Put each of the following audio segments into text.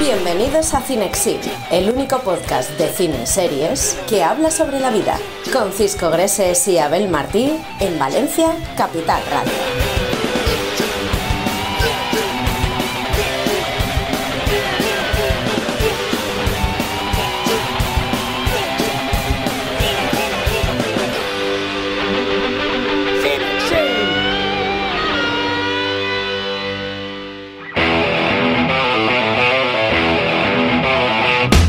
Bienvenidos a Cinexin, el único podcast de cine y series que habla sobre la vida, con Cisco Greses y Abel Martí en Valencia, Capital Radio.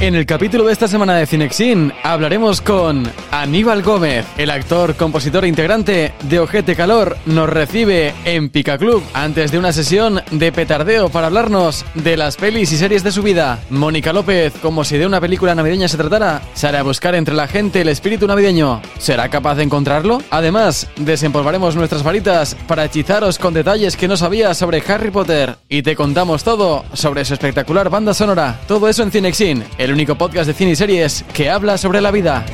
En el capítulo de esta semana de Cinexin hablaremos con Aníbal Gómez, el actor, compositor e integrante de Ojete Calor, nos recibe en Pica Club antes de una sesión de petardeo para hablarnos de las pelis y series de su vida. Mónica López, como si de una película navideña se tratara, sale a buscar entre la gente el espíritu navideño. ¿Será capaz de encontrarlo? Además, desempolvaremos nuestras varitas para hechizaros con detalles que no sabías sobre Harry Potter y te contamos todo sobre su espectacular banda sonora. Todo eso en Cinexin, el único podcast de cine y series que habla sobre la vida.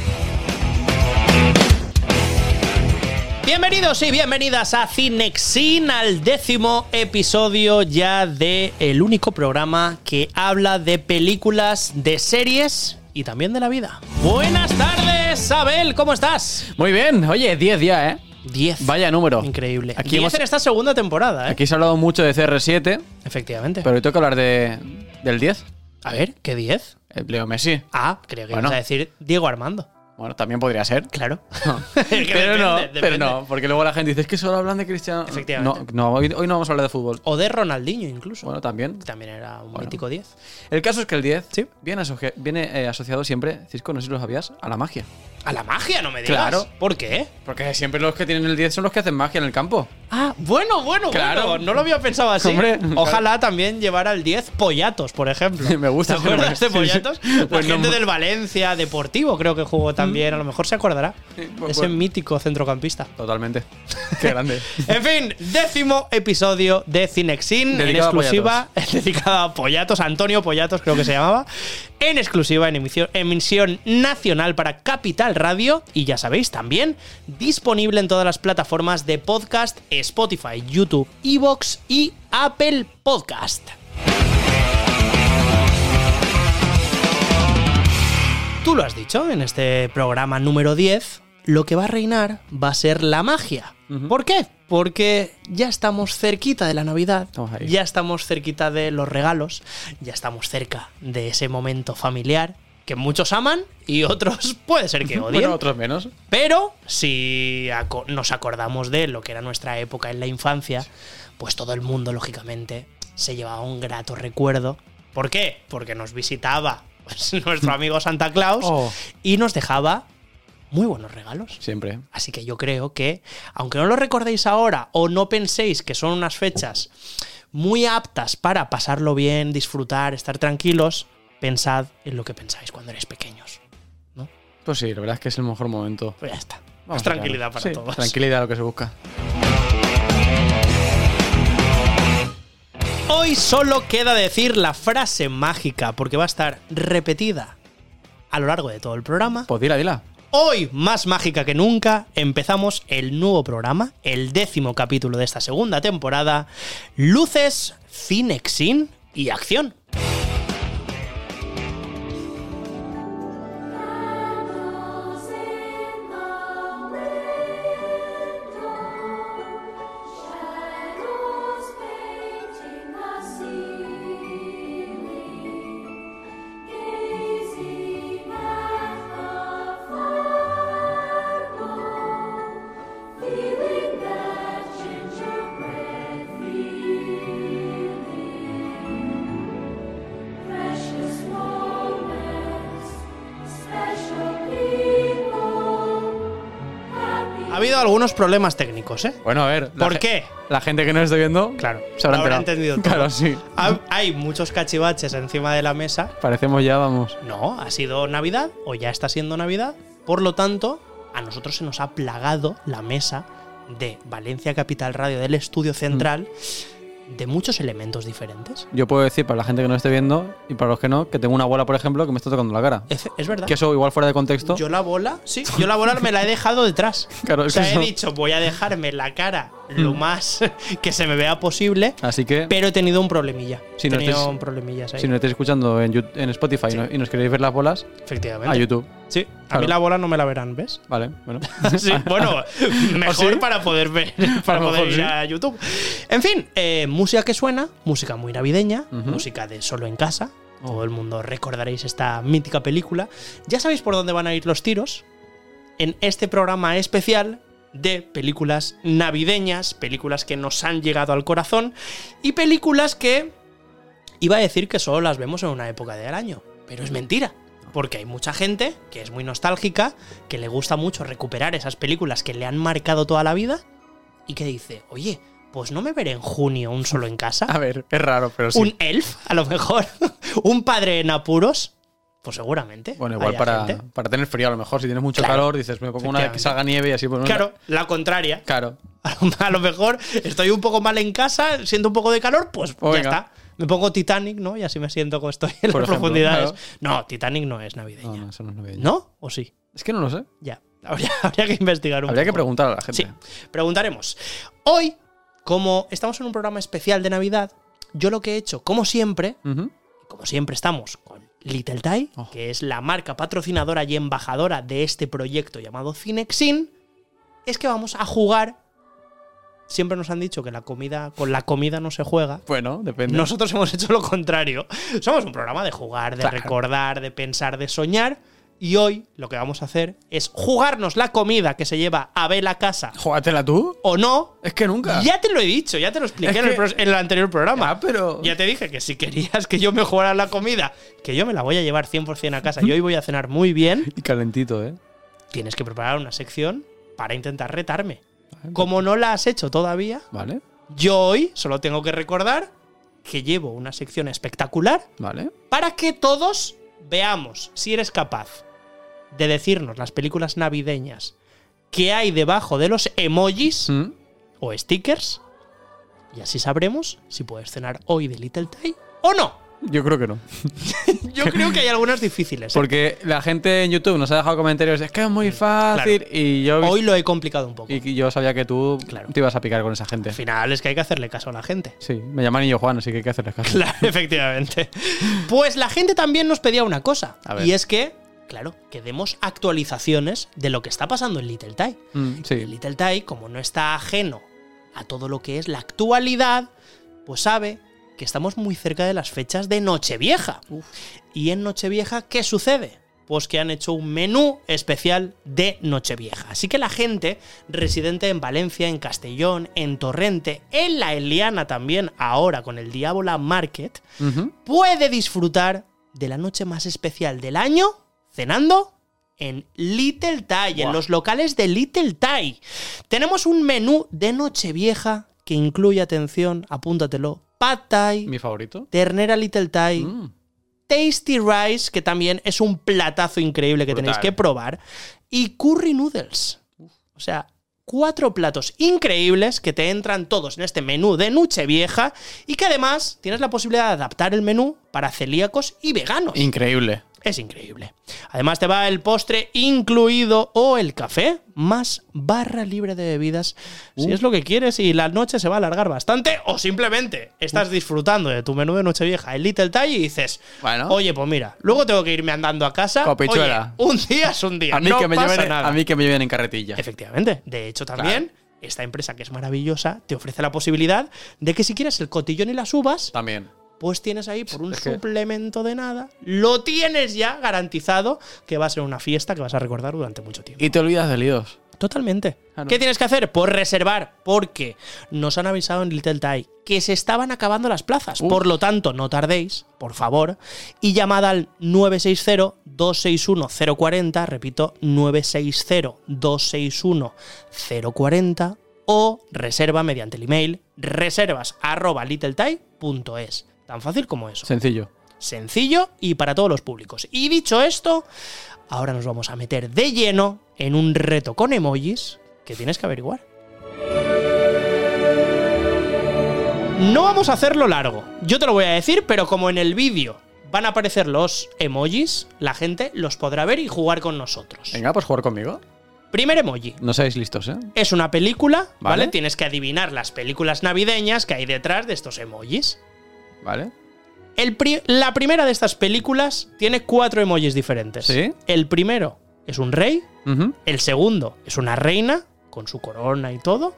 Bienvenidos y bienvenidas a Cinexin, al décimo episodio ya de el único programa que habla de películas, de series y también de la vida. Buenas tardes, Abel, ¿cómo estás? Muy bien, oye, 10 ya, ¿eh? 10. Vaya número. Increíble. Aquí Aquí hemos- en esta segunda temporada, ¿eh? Aquí se ha hablado mucho de CR7, Efectivamente. pero hoy toca hablar de, del 10. a ver, ¿qué 10? Leo Messi. Ah, creo que Bueno. ibas a decir Diego Armando. Bueno, también podría ser. Claro. pero no, depende, pero no, porque luego la gente dice es que solo hablan de Cristiano. Efectivamente. No, no hoy, hoy no vamos a hablar de fútbol. O de Ronaldinho incluso. Bueno, también. También era un Bueno. mítico 10. El caso es que el 10 Sí. viene, asocia- viene eh, asociado siempre, Cisco, no sé si lo sabías, a la magia. A la magia, no me digas. Claro. ¿Por qué? Porque siempre los que tienen el 10 son los que hacen magia en el campo. Ah, bueno, bueno, Claro. bueno. No lo había pensado así. Hombre, Ojalá también llevara el 10 Pollatos, por ejemplo. Me gusta ¿Te acuerdas de Sí, sí. Pollatos? La Pues no- gente del Valencia Deportivo creo que jugó también. A lo mejor se acordará. Sí, pues- ese pues- mítico centrocampista. Totalmente. Qué grande. En fin, décimo episodio de Cinexin en Dedicado exclusiva, dedicado a Pollatos, Antonio Pollatos creo que se llamaba, en exclusiva en emisión, emisión nacional para Capital Radio y ya sabéis también disponible en todas las plataformas de podcast, Spotify, YouTube, Evox y Apple Podcast. Tú lo has dicho en este programa número 10, lo que va a reinar va a ser la magia. ¿Por qué? Porque ya estamos cerquita de la Navidad, Estamos ya estamos cerquita de los regalos, ya estamos cerca de ese momento familiar que muchos aman y otros puede ser que odien. bueno, otros menos. Pero si aco- nos acordamos de lo que era nuestra época en la infancia, pues todo el mundo, lógicamente, se llevaba un grato recuerdo. ¿Por qué? Porque nos visitaba pues, nuestro amigo Santa Claus Oh. y nos dejaba muy buenos regalos. Siempre. Así que yo creo que, aunque no lo recordéis ahora o no penséis que son unas fechas muy aptas para pasarlo bien, disfrutar, estar tranquilos, pensad en lo que pensáis cuando erais pequeños. ¿no? Pues sí, la verdad es que es el mejor momento. Pues ya está. Vamos tranquilidad para Sí, todos. Tranquilidad lo que se busca. Hoy solo queda decir la frase mágica, porque va a estar repetida a lo largo de todo el programa. Pues dila, dila. Hoy, más mágica que nunca, empezamos el nuevo programa, el décimo capítulo de esta segunda temporada, Luces, Cinexin y Acción. Algunos problemas técnicos, ¿eh? Bueno, a ver. ¿Por qué? La gente que nos esté viendo. Claro, Se habrá entendido todo. Claro, sí. Ha- Hay muchos cachivaches encima de la mesa. Parecemos ya, vamos. No, ha sido Navidad o ya está siendo Navidad. Por lo tanto, a nosotros se nos ha plagado la mesa de Valencia Capital Radio del estudio central de muchos elementos diferentes. Yo puedo decir para la gente que no esté viendo y para los que no, que tengo una bola, por ejemplo, que me está tocando la cara. Es, es verdad. Que eso igual fuera de contexto. Yo la bola, sí, yo la bola me la he dejado detrás. Claro, o sea, he dicho, voy a dejarme la cara lo Mm. más que se me vea posible, Así que pero he tenido un problemilla. Si he no tenido un problemillas ahí. si nos estáis escuchando en, Spotify y Sí. no- y nos queréis ver las bolas, Efectivamente. a YouTube. Sí, a mí la bola no me la verán, ¿ves? Vale, bueno. Sí, bueno, mejor sí? para poder ver, para poder ir a YouTube. En fin, eh, música que suena, música muy navideña, música de solo en casa. Oh. Todo el mundo recordaréis esta mítica película. Ya sabéis por dónde van a ir los tiros en este programa especial de películas navideñas, películas que nos han llegado al corazón y películas que iba a decir que solo las vemos en una época del año, pero es mentira. Porque hay mucha gente que es muy nostálgica, que le gusta mucho recuperar esas películas que le han marcado toda la vida y que dice, oye, pues no me veré en junio un solo en casa. A ver, es raro, pero sí. Un elf, a lo mejor. un padre en apuros. Pues seguramente. bueno, igual para, gente. para tener frío, a lo mejor, si tienes mucho Claro, calor, dices, me pongo una vez que salga nieve y así, pues. Claro, la contraria. Claro. A lo mejor estoy un poco mal en casa, siento un poco de calor, pues Pues ya está. Me pongo Titanic, ¿no? Y así me siento como estoy en Por las ejemplo, profundidades. claro. No, Titanic no es navideña. No, ¿No? no, eso no es navideño. ¿O sí? Es que no lo sé. Ya. Habría, habría que investigar un Habría que preguntar a la gente. Sí, preguntaremos. Hoy, como estamos en un programa especial de Navidad, yo lo que he hecho, como siempre, Ujú. como siempre estamos con Little Tie, Oh. que es la marca patrocinadora y embajadora de este proyecto llamado Cinexin, es que vamos a jugar. Siempre nos han dicho que la comida, con la comida no se juega. Bueno, depende. Nosotros hemos hecho lo contrario. Somos un programa de jugar, de Claro. recordar, de pensar, de soñar. Y hoy lo que vamos a hacer es jugarnos la comida que se lleva Abel a casa Júgatela tú. o no. Es que nunca. Ya te lo he dicho, ya te lo expliqué Es en, el que- pro- en el anterior programa. Ya, pero. Ya te dije que si querías que yo me jugara la comida, que yo me la voy a llevar 100% a casa y hoy voy a cenar muy bien, Y calentito, ¿eh? tienes que preparar una sección para intentar retarme. Como no la has hecho todavía, Vale, yo hoy solo tengo que recordar que llevo una sección espectacular vale. para que todos veamos si eres capaz de decirnos las películas navideñas que hay debajo de los emojis Mm. o stickers. Y así sabremos si puedes cenar hoy de Little Tie o no. Yo creo que no. Yo creo que hay algunas difíciles. ¿eh? Porque la gente en YouTube nos ha dejado comentarios, es que es muy fácil. Y yo Hoy lo he complicado un poco. y yo sabía que tú Claro. te ibas a picar con esa gente. Al final es que hay que hacerle caso a la gente. Sí, me llaman Niño Juan, así que hay que hacerles caso. Claro, efectivamente. Pues la gente también nos pedía una cosa. A ver. Y es que, claro, que demos actualizaciones de lo que está pasando en Little Tie. Mm, sí. Little Tie, como no está ajeno a todo lo que es la actualidad, pues sabe que estamos muy cerca de las fechas de Nochevieja. Y en Nochevieja, ¿qué sucede? Pues que han hecho un menú especial de Nochevieja. Así que la gente residente en Valencia, en Castellón, en Torrente, en La Eliana también, ahora con el Diabola Market, puede disfrutar de la noche más especial del año cenando en Little Thai, en los locales de Little Thai. Tenemos un menú de Nochevieja que incluye, atención, apúntatelo, Pad Thai, Mi favorito. ternera Little Thai, Mm. Tasty Rice, que también es un platazo increíble que tenéis que probar, y Curry Noodles. O sea, cuatro platos increíbles que te entran todos en este menú de Nochevieja y que además tienes la posibilidad de adaptar el menú para celíacos y veganos. Increíble. Es increíble. Además te va el postre incluido o el café más barra libre de bebidas si es lo que quieres y la noche se va a alargar bastante o simplemente estás disfrutando de tu menú de Nochevieja en Little Thai y dices, Bueno. oye, pues mira, luego tengo que irme andando a casa. Copichuela. Oye, un día es un día. A mí, no que me pasa lleven, nada. a mí que me lleven en carretilla. Efectivamente. De hecho, también esta empresa que es maravillosa te ofrece la posibilidad de que si quieres el cotillón y las uvas, También. Pues tienes ahí por un Es que- suplemento de nada, lo tienes ya garantizado que va a ser una fiesta que vas a recordar durante mucho tiempo. Y te olvidas de líos. Totalmente. Claro. ¿Qué tienes que hacer? Pues reservar, porque nos han avisado en Little Thai que se estaban acabando las plazas. Por lo tanto, no tardéis, por favor, y llamad al 960-261-040, repito, 960-261-040, o reserva mediante el email reservas arroba littlethai.es. Tan fácil como eso Sencillo. sencillo y para todos los públicos. Y dicho esto, ahora nos vamos a meter de lleno en un reto con emojis que tienes que averiguar. No vamos a hacerlo largo. Yo te lo voy a decir, pero como en el vídeo van a aparecer los emojis, la gente los podrá ver y jugar con nosotros. Venga, pues jugar conmigo. Primer emoji. No seáis listos, ¿eh? Es una película, ¿vale? Vale. Tienes que adivinar las películas navideñas que hay detrás de estos emojis. Vale. El pri- la primera de estas películas tiene cuatro emojis diferentes. ¿Sí? El primero es un rey, el segundo es una reina, con su corona y todo.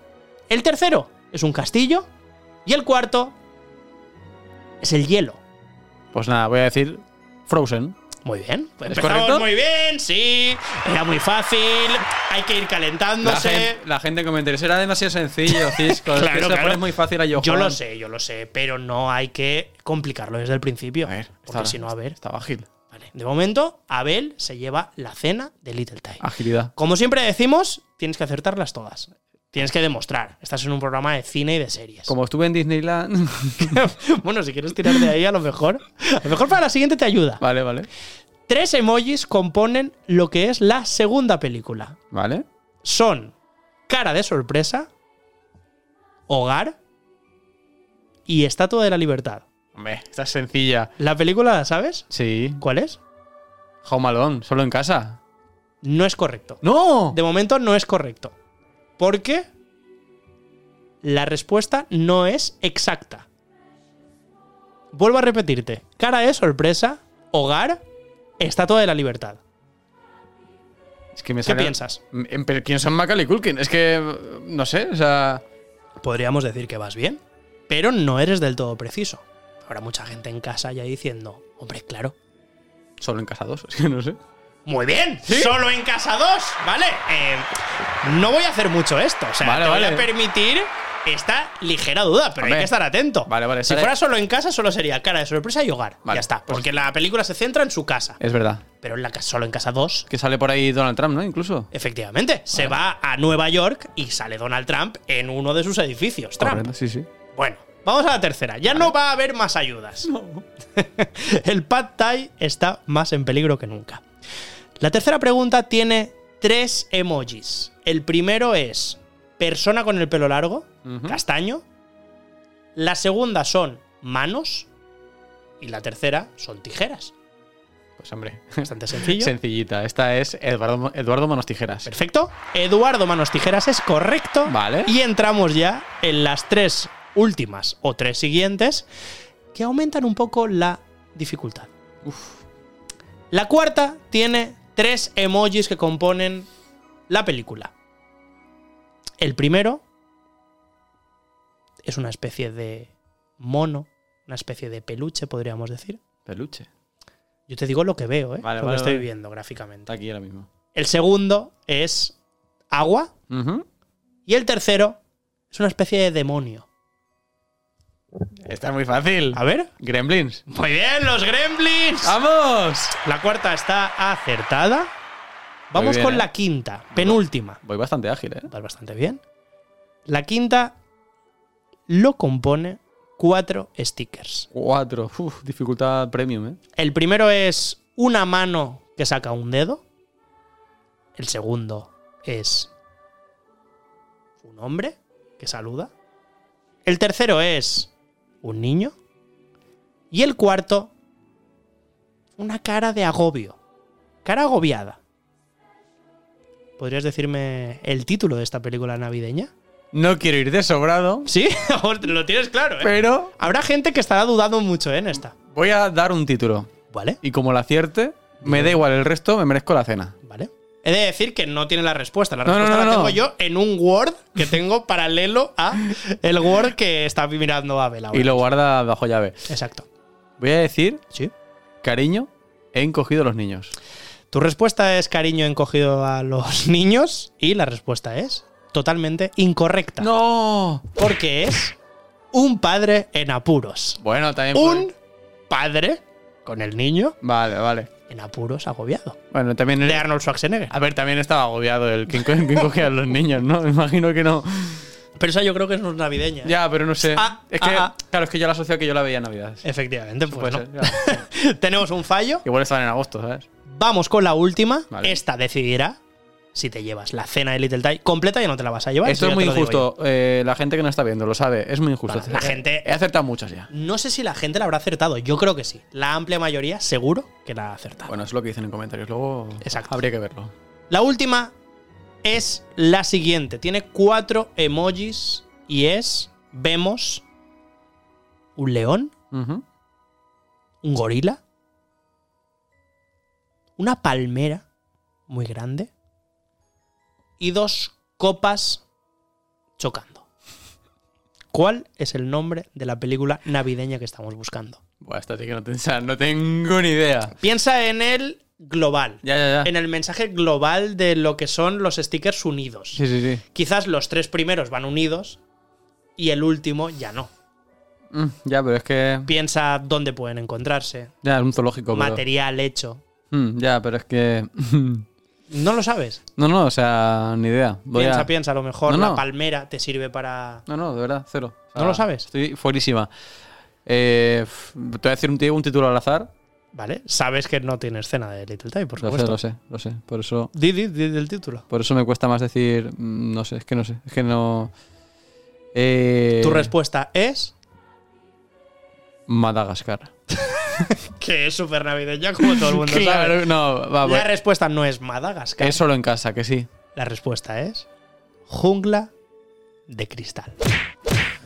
El tercero es un castillo. Y el cuarto es el hielo. Pues nada, voy a decir Frozen. Muy bien. Pues ¿Es empezamos muy bien, sí. Era muy fácil. Hay que ir La, calentándose. gente, la gente en comentarios era demasiado sencillo, Cisco. es Claro, que se lo claro. muy fácil a Johan. Yo lo sé, yo lo sé, pero no hay que complicarlo desde el principio. A ver, porque si no, a ver. Estaba ágil. Vale. De momento, Abel se lleva la cena de Little Time. Agilidad. Como siempre decimos, tienes que acertarlas todas. Tienes que demostrar. Estás en un programa de cine y de series. Como estuve en Disneyland. bueno, si quieres tirar de ahí, a lo mejor. A lo mejor para la siguiente te ayuda. vale, vale. Tres emojis componen lo que es la segunda película. Vale. Son cara de sorpresa, hogar y estatua de la libertad. Hombre, esta es sencilla. ¿La película, sabes? Sí. ¿Cuál es? Home Alone, solo en casa. No es correcto. ¡No! De momento no es correcto. Porque la respuesta no es exacta. Vuelvo a repetirte. Cara de sorpresa, hogar, estatua de la libertad. Es que me ¿Qué piensas? Mm, Pero ¿quién son Macaulay Culkin? Es que. No sé, o sea. Podríamos decir que vas bien, pero no eres del todo preciso. Habrá mucha gente en casa ya diciendo, hombre, claro. Solo en casa dos. Es que no sé. Muy bien, solo en casa 2, ¿vale? Eh, no voy a hacer mucho esto, o sea, Vale, te voy vale. a permitir esta ligera duda, pero hay que estar atento. Vale, vale, Si fuera solo en casa, solo sería cara de sorpresa y hogar. Vale, ya está, pues- porque la película se centra en su casa, Es verdad. pero en la casa, solo en casa 2. Que sale por ahí Donald Trump, ¿no? Incluso. Efectivamente, se va a Nueva York y sale Donald Trump en uno de sus edificios. Trump. Correcto, sí, sí. Bueno, vamos a la tercera. Ya no va a haber más ayudas. El pad thai está más en peligro que nunca. La tercera pregunta tiene tres emojis. El primero es persona con el pelo largo, castaño. La segunda son manos. Y la tercera son tijeras. Pues hombre. Bastante sencillo. Sencillita. Esta es Eduardo, Eduardo Manos Tijeras. Perfecto. Eduardo Manos Tijeras es correcto. Vale. Y entramos ya en las tres últimas o tres siguientes que aumentan un poco la dificultad. La cuarta tiene tres emojis que componen la película. El primero es una especie de mono, una especie de peluche, podríamos decir. Peluche. Yo te digo lo que veo, ¿eh? Vale, lo vale, que estoy vale. viendo gráficamente. Está aquí ahora mismo. El segundo es agua. Y el tercero es una especie de demonio. Está muy fácil. A ver. Gremlins. Muy bien, los gremlins. ¡Vamos! La cuarta está acertada. Vamos bien, con ¿eh? la quinta, penúltima. Voy bastante ágil, ¿eh? Vas bastante bien. La quinta lo compone cuatro stickers. Cuatro. Uf, dificultad premium, ¿eh? El primero es una mano que saca un dedo. El segundo es un hombre que saluda. El tercero es un niño. Y el cuarto, una cara de agobio. Cara agobiada. ¿Podrías decirme el título de esta película navideña? No quiero ir de sobrado, Sí, lo tienes claro, ¿eh? pero Habrá gente que estará dudando mucho ¿eh? en esta. voy a dar un título. ¿Vale? Y como la acierte, me da igual el resto, me merezco la cena. He de decir que no tiene la respuesta. La No, no, respuesta no, la no. tengo yo en un Word que tengo paralelo a el Word que está mirando Abel ahora. Y lo guarda bajo llave. Exacto. Voy a decir, Sí. cariño, he encogido a los niños. Tu respuesta es cariño encogido a los niños y la respuesta es totalmente incorrecta. ¡No! Porque es un padre en apuros. Bueno, también. Un puede- padre con el niño Vale, vale. En apuros agobiado. Bueno, también. De Arnold Schwarzenegger. A ver, también estaba agobiado el que, que encogía a los niños, ¿no? Me imagino que no. Pero esa yo creo que es navideña. Ya, pero no sé. Ah, es que, ah, ah. claro, es que yo la asocio a que yo la veía en Navidad. Efectivamente, pues Puede no. ser, claro. Tenemos un fallo. Igual estaban en agosto, ¿sabes? Vamos con la última. Vale. Esta decidirá si te llevas la cena de Little Thai completa, ya no te la vas a llevar. Esto es muy injusto. Eh, la gente que no está viendo lo sabe. Es muy injusto. La Eh, gente- He acertado muchas ya. No sé si la gente la habrá acertado. Yo creo que sí. La amplia mayoría, seguro que la ha acertado. Bueno, es lo que dicen en comentarios. Luego Exacto. habría que verlo. La última es la siguiente. Tiene cuatro emojis y es. Vemos un león, un gorila, una palmera muy grande y dos copas chocando. ¿Cuál es el nombre de la película navideña que estamos buscando? Buah, esta sí que no, no tengo ni idea. Piensa en el global. Ya, ya, ya. En el mensaje global de lo que son los stickers unidos. Sí, sí, sí. Quizás los tres primeros van unidos y el último ya no. Mm, ya, pero es que. Piensa dónde pueden encontrarse. Ya, es un zoológico. pero- Material hecho. Mm, ya, pero es que. No lo sabes. no, no, o sea, ni idea. Voy piensa, a- piensa. A lo mejor No, la palmera te sirve para. No, no, de verdad, cero. O sea, ¿No lo sabes? Estoy fuerísima. Eh, te voy a decir un, tío, un título al azar. ¿Vale? Sabes que no tienes cena de Little Time, por Lo sé, supuesto. lo sé, lo sé. Por eso, Di, di, di del título. por eso me cuesta más decir. mm, No sé, es que no sé. Es que no. Eh, Tu respuesta es. Madagascar. Que es súper navideña, como todo el mundo sabe. No, va, La voy- respuesta no es Madagascar. Es solo en casa, que sí. La respuesta es. Jungla de cristal.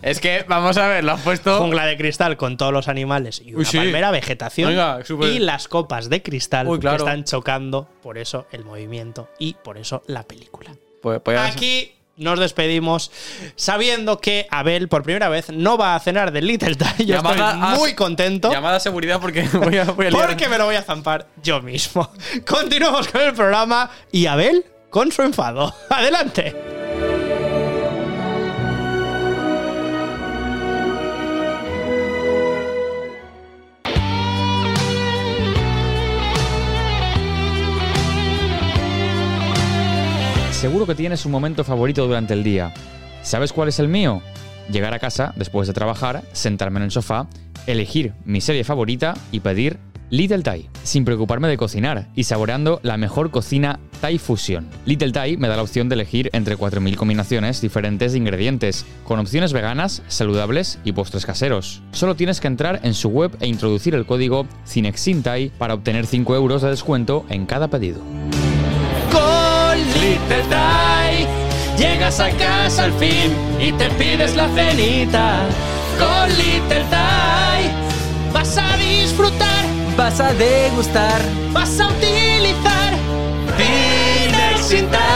Es que, vamos a ver, lo has puesto. Jungla de cristal con todos los animales y una Uy, sí. palmera, vegetación. Y las copas de cristal Uy, claro. que están chocando. Por eso el movimiento y por eso la película. Pues, pues Aquí nos despedimos sabiendo que Abel por primera vez no va a cenar del Little Thai. Yo Llamada estoy a- muy contento. Llamada a seguridad porque voy a, voy a liar. Porque me lo voy a zampar yo mismo. Continuamos con el programa y Abel con su enfado. Adelante. Seguro que tienes un momento favorito durante el día. ¿Sabes cuál es el mío? Llegar a casa después de trabajar, sentarme en el sofá, elegir mi serie favorita y pedir Little Thai, sin preocuparme de cocinar y saboreando la mejor cocina Thai Fusion. Little Thai me da la opción de elegir entre 4.000 combinaciones diferentes de ingredientes, con opciones veganas, saludables y postres caseros. Solo tienes que entrar en su web e introducir el código CINEXINTAI para obtener 5 euros de descuento en cada pedido. Thai llegas a casa al fin y te pides la cenita. Con Little Thai vas a disfrutar, Vas a degustar. vas a utilizar Dinexin Thai.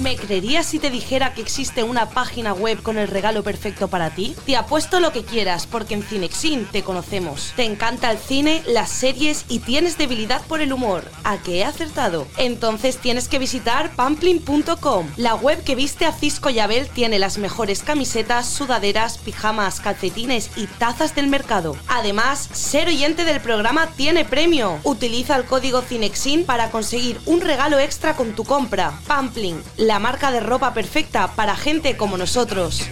¿Me creerías si te dijera que existe una página web con el regalo perfecto para ti? Te apuesto lo que quieras, porque en Cinexin te conocemos. Te encanta el cine, las series y tienes debilidad por el humor. ¿A qué he acertado? Entonces tienes que visitar pamplin.com. La web que viste a Cisco y Abel tiene las mejores camisetas, sudaderas, pijamas, calcetines y tazas del mercado. Además, ser oyente del programa tiene premio. Utiliza el código Cinexin para conseguir un regalo extra con tu compra. Pamplin, la marca de ropa perfecta para gente como nosotros.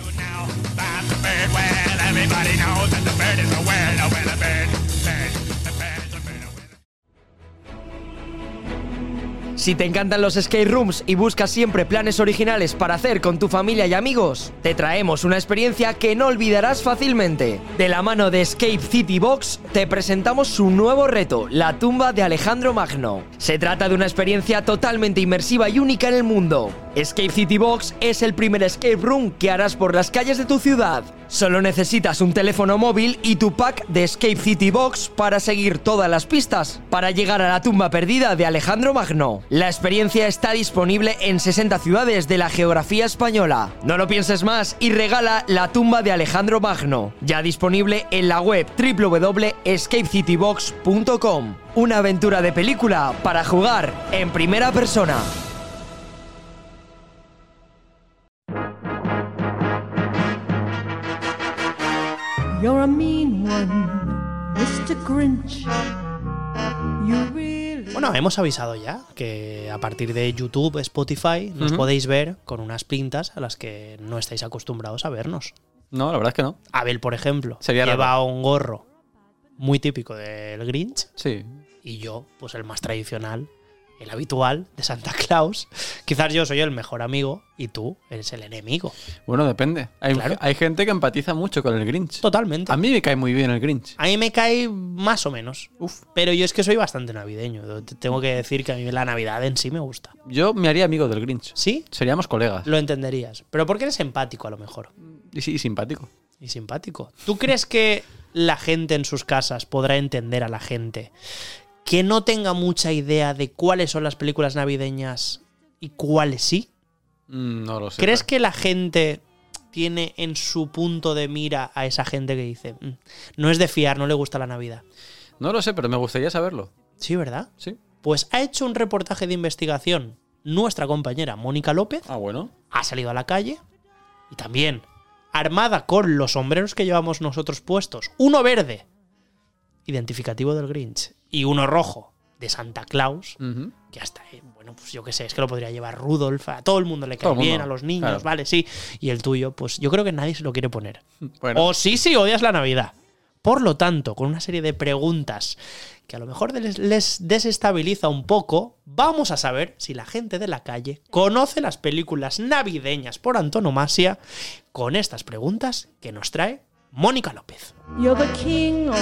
Si te encantan los skate rooms y buscas siempre planes originales para hacer con tu familia y amigos, te traemos una experiencia que no olvidarás fácilmente. De la mano de Escape City Box, te presentamos su nuevo reto, la tumba de Alejandro Magno. Se trata de una experiencia totalmente inmersiva y única en el mundo. Escape City Box es el primer escape room que harás por las calles de tu ciudad. Solo necesitas un teléfono móvil y tu pack de Escape City Box para seguir todas las pistas para llegar a la tumba perdida de Alejandro Magno. La experiencia está disponible en 60 ciudades de la geografía española. No lo pienses más y regala la tumba de Alejandro Magno, ya disponible en la web www.escapecitybox.com. Una aventura de película para jugar en primera persona. You're a mean one, Mr. Grinch. You really Bueno, hemos avisado ya que a partir de YouTube, Spotify, nos podéis ver con unas pintas a las que no estáis acostumbrados a vernos. No, la verdad es que no. Abel, por ejemplo, Sería lleva un gorro muy típico del Grinch Sí. y yo, pues el más tradicional, el habitual de Santa Claus. Quizás yo soy el mejor amigo y tú eres el enemigo. Bueno, depende. Hay, Claro. hay gente que empatiza mucho con el Grinch. Totalmente. A mí me cae muy bien el Grinch. A mí me cae más o menos. Pero yo es que soy bastante navideño. Te Tengo que decir que a mí la Navidad en sí me gusta. Yo me haría amigo del Grinch. ¿Sí? Seríamos colegas. Lo entenderías. Pero porque eres empático a lo mejor. Y sí, simpático. Y simpático. ¿Tú crees que la gente en sus casas podrá entender a la gente que no tenga mucha idea de cuáles son las películas navideñas y cuáles sí? Mm, No lo sé. ¿Crees que la gente tiene en su punto de mira a esa gente que dice, "Mm, no es de fiar, no le gusta la Navidad? No lo sé, pero me gustaría saberlo. Sí, ¿verdad? Sí. Pues ha hecho un reportaje de investigación nuestra compañera Mónica López, Ah, bueno. ha salido a la calle y también armada con los sombreros que llevamos nosotros puestos, uno verde, identificativo del Grinch, y uno rojo de Santa Claus, que hasta, eh, bueno, pues yo qué sé, es que lo podría llevar Rudolf, a todo el mundo le cae bien, a los niños, claro. vale, sí, y el tuyo, pues yo creo que nadie se lo quiere poner. Bueno. O sí, sí, odias la Navidad. Por lo tanto, con una serie de preguntas que a lo mejor les, les desestabiliza un poco, vamos a saber si la gente de la calle conoce las películas navideñas por antonomasia con estas preguntas que nos trae Mónica López. You're the king of.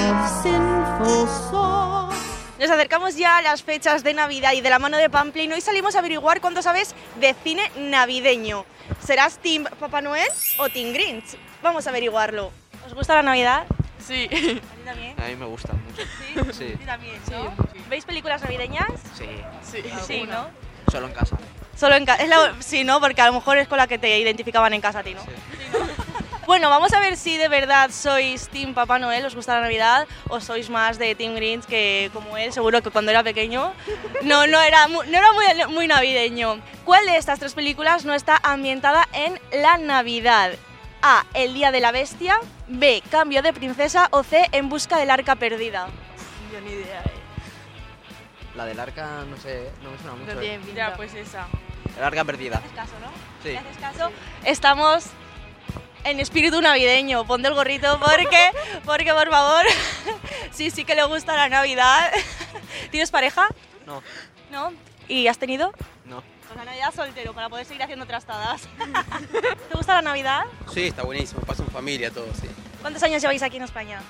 Nos acercamos ya a las fechas de Navidad y de la mano de Pamplin hoy salimos a averiguar cuánto sabes de cine navideño. ¿Serás Team Papá Noel o Team Grinch? Vamos a averiguarlo. ¿Os gusta la Navidad? Sí. ¿A ti también? A mí me gusta mucho. ¿Sí? Sí. ¿A ti también, no? ¿Veis películas navideñas? Sí. Sí. Sí, ¿no? Solo en casa. Solo en casa. Sí, ¿no? Porque a lo mejor es con la que te identificaban en casa a ti, ¿no? Bueno, vamos a ver si de verdad sois Team Papá Noel, os gusta la Navidad, o sois más de Team Grinch, que como él, seguro que cuando era pequeño no, no era, no era muy, muy navideño. ¿Cuál de estas tres películas no está ambientada en la Navidad? A. El Día de la Bestia. B. Cambio de Princesa. O C. En Busca del Arca Perdida. Yo ni idea. eh. La del arca, no sé, no me suena mucho. No eh. tiene pinta. Ya, pues esa. El arca perdida. ¿Haces caso, no? Sí. ¿Le haces caso? Estamos en espíritu navideño. Ponte el gorrito porque, porque por favor, sí, sí que le gusta la Navidad. ¿Tienes pareja? No, ¿No? ¿Y has tenido? no. Pues la Navidad soltero, para poder seguir haciendo trastadas. ¿Te gusta la Navidad? Sí, está buenísimo, paso en familia todo, sí. ¿Cuántos años lleváis aquí en España?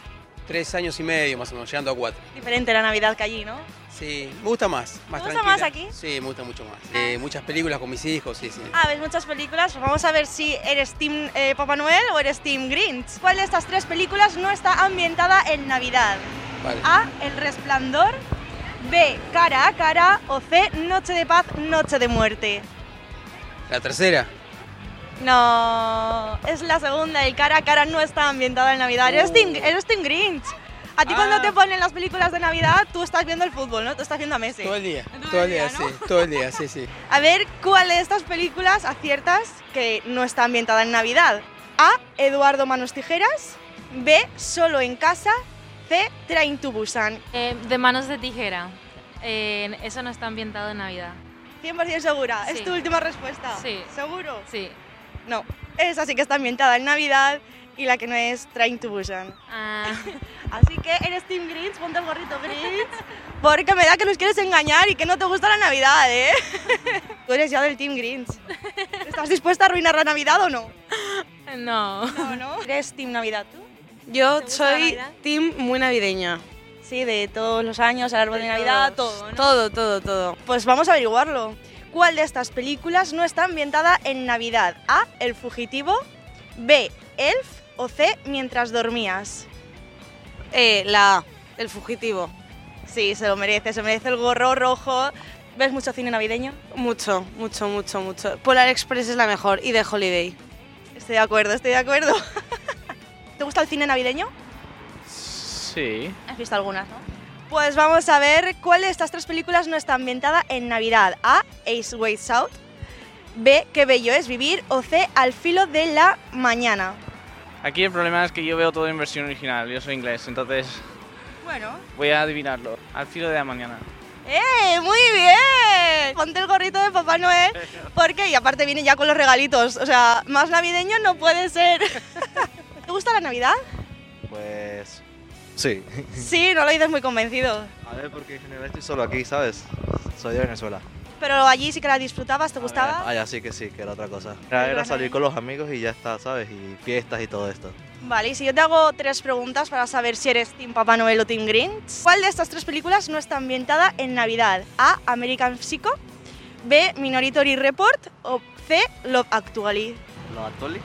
Tres años y medio más o menos, llegando a cuatro. Diferente la Navidad que allí, ¿no? Sí, me gusta más, más ¿Te gusta tranquila. más aquí? Sí, me gusta mucho más. Eh, muchas películas con mis hijos, sí, sí. Ah, ves muchas películas. Vamos a ver si eres Team eh, Papá Noel o eres Team Grinch. ¿Cuál de estas tres películas no está ambientada en Navidad? Vale. A. El Resplandor. B. Cara a cara. O C. Noche de paz, noche de muerte. La tercera, No, es la segunda. El cara a cara no está ambientada en Navidad. Eres, team, eres team Grinch. A ti cuando Uh. Ah. te ponen las películas de Navidad, tú estás viendo el fútbol, ¿no? Tú estás viendo a Messi. todo el día, Todo el día, día, ¿no? sí, todo el día, sí, sí. A ver, ¿cuál de estas películas aciertas que no está ambientada en Navidad? A. Eduardo Manos Tijeras. B. Solo en casa. C. Train to Busan. Eh, de manos de tijera. Eh, eso no está ambientado en Navidad. 100% segura. Sí. ¿Es tu última respuesta? Sí. ¿Seguro? Sí. No. Esa sí que está ambientada en Navidad y la que no es Train to Busan. Ah, Así que eres Team Grinch, ponte el gorrito Grinch. Porque me da que nos quieres engañar y que no te gusta la Navidad, ¿eh? Tú eres ya del Team Grinch. ¿Estás dispuesta a arruinar la Navidad o no? no. No, ¿no? ¿Eres Team Navidad tú? Yo ¿Te gusta la soy team muy navideña. Sí, de todos los años, el árbol de Navidad, todo, ¿no? Todo, todo, todo. Pues vamos a averiguarlo. ¿Cuál de estas películas no está ambientada en Navidad? A. El fugitivo. B. Elf. O C. Mientras dormías. Eh, la A, el fugitivo. Sí, se lo merece, se merece el gorro rojo. ¿Ves mucho cine navideño? Mucho, mucho, mucho, mucho. Polar Express es la mejor y The Holiday. Estoy de acuerdo, estoy de acuerdo. ¿Te gusta el cine navideño? Sí. Has visto algunas, ¿no? Pues vamos a ver cuál de estas tres películas no está ambientada en Navidad. A. Ace Ways Out. B. Qué bello es vivir. O C. Al filo de la mañana. Aquí el problema es que yo veo todo en versión original, yo soy inglés, entonces Bueno. voy a adivinarlo. Al filo de la mañana. ¡Eh! ¡Muy bien! Ponte el gorrito de Papá Noel. Porque, y aparte viene ya con los regalitos. O sea, más navideño no puede ser. ¿Te gusta la Navidad? Pues. Sí. Sí, no lo dices muy convencido. A ver, porque en general estoy solo aquí, ¿sabes? Soy de Venezuela. Pero allí sí que la disfrutabas, ¿te gustaba? Ah, ya sí que sí, que era otra cosa. Era, era salir con los amigos y ya está, ¿sabes? Y fiestas y todo esto. Vale, y si yo te hago tres preguntas para saber si eres Team Papá Noel o Team Grinch, ¿cuál de estas tres películas no está ambientada en Navidad? A. American Psycho, B. Minority Report o C. Love Actually. ¿Lo actually?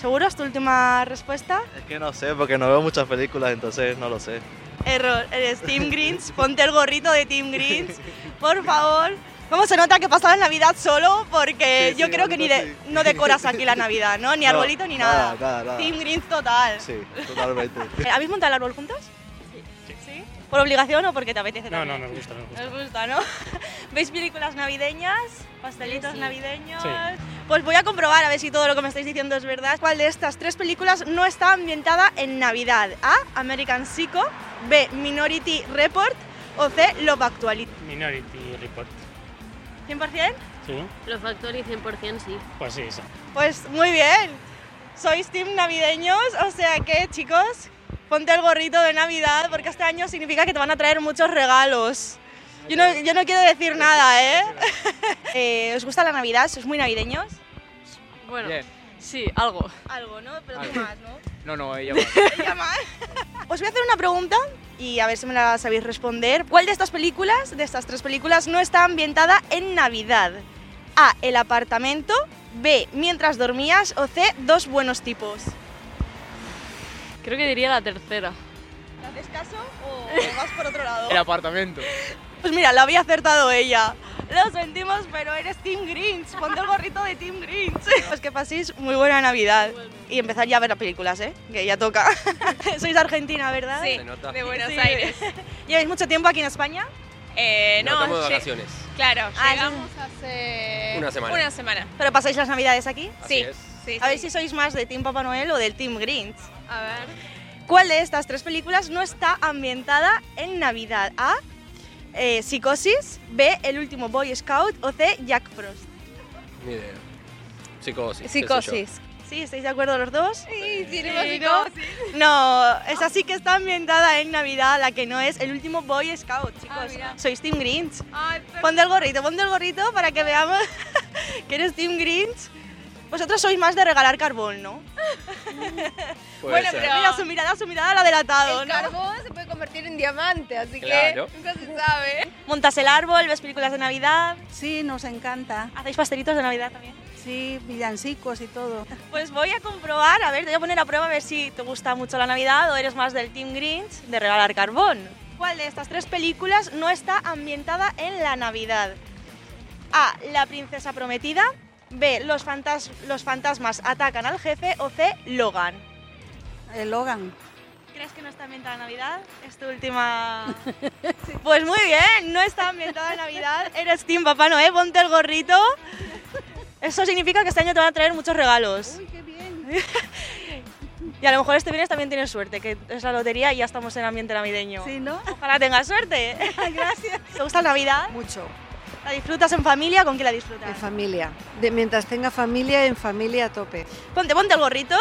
¿Seguro es tu última respuesta? Es que no sé, porque no veo muchas películas, entonces no lo sé. Error, eres Team Grinch, ponte el gorrito de Team Grinch, por favor. ¿Cómo se nota que pasas la Navidad solo? Porque Sí, yo sí, creo que ni de- sí. no decoras aquí la Navidad, ¿no? Ni No, arbolito ni nada. nada, nada, nada. Team Grinch total. Sí, totalmente. Eh, ¿Habéis montado el árbol juntos? ¿Por obligación o porque te apetece No, también? no, nos gusta, nos gusta. Nos gusta, ¿no? ¿Veis películas navideñas? ¿Pastelitos Sí. navideños? Sí. Pues voy a comprobar a ver si todo lo que me estáis diciendo es verdad. ¿Cuál de estas tres películas no está ambientada en Navidad? A. American Psycho. B. Minority Report. O C. Love Actually. Minority Report. ¿100%? ¿Sí? Los Factory 100% sí. Pues sí, sí. Pues muy bien. Sois team navideños, o sea que chicos, ponte el gorrito de Navidad porque este año significa que te van a traer muchos regalos. Yo no, yo no quiero decir nada, ¿eh? Eh, ¿Os gusta la Navidad? ¿Sois muy navideños? Bueno, sí, algo. Algo, ¿no? Pero tú Algo. más, ¿no? No, no, ella Ella más. Os voy a hacer una pregunta y a ver si me la sabéis responder. ¿Cuál de estas películas, de estas tres películas, no está ambientada en Navidad? A. El apartamento. B. Mientras dormías. O C. Dos buenos tipos. Creo que diría la tercera. ¿Le haces caso o vas por otro lado? El apartamento. Pues mira, la había acertado ella. Lo sentimos, pero eres Team Grinch. Ponte el gorrito de Team Grinch. Pues que paséis muy buena Navidad. Y empezar ya a ver las películas, ¿eh? Que ya toca. Sois de Argentina, ¿verdad? Sí, de Buenos Sí. Aires. ¿Lleváis mucho tiempo aquí en España? Eh, No, estamos de vacaciones. Claro, Ah, llegamos hace Una semana. Una semana. ¿Pero pasáis las Navidades aquí? Así Sí. es. Sí, A ver sí. si sois más de Team Papá Noel o del Team Grinch. A ver. ¿Cuál de estas tres películas no está ambientada en Navidad? A. eh, Psicosis. B. El último Boy Scout. O C. Jack Frost. Ni idea. Psicosis. Psicosis. ¿Sí? ¿Estáis de acuerdo los dos? Sí, sí, ¿no? psicosis. No, esa sí que está ambientada en Navidad, la que no es el último Boy Scout, chicos. Ah. Sois Team Grinch. Ay, Ponte el gorrito, ponte el gorrito para que veamos que eres Team Grinch. Vosotros sois más de regalar carbón, ¿no? Puede Bueno, ser. pero- Mira, su mirada, su mirada la ha delatado, El ¿no? carbón se puede convertir en diamante, así Claro. que nunca se sabe. Montas el árbol, ves películas de Navidad. Sí, nos encanta. ¿Hacéis pastelitos de Navidad también? Sí, villancicos y todo. Pues voy a comprobar, a ver, te voy a poner a prueba a ver si te gusta mucho la Navidad o eres más del Team Grinch de regalar carbón. ¿Cuál de estas tres películas no está ambientada en la Navidad? A. La princesa prometida. B. Los, fantas- los fantasmas atacan al jefe. O C. Logan. El Logan. ¿Crees que no está ambientada en Navidad? Es tu última... Pues muy bien, no está ambientada en Navidad. Eres Team Papá Noé, ponte el gorrito. Eso significa que este año te van a traer muchos regalos. Uy, qué bien. Y a lo mejor este viernes también tienes suerte, que es la lotería y ya estamos en ambiente navideño. Sí, ¿no? Ojalá tengas suerte. Gracias. ¿Te gusta la Navidad? Mucho. ¿La disfrutas en familia? ¿Con quién la disfrutas? En familia. De, mientras tenga familia, en familia a tope. Ponte, ponte el gorrito.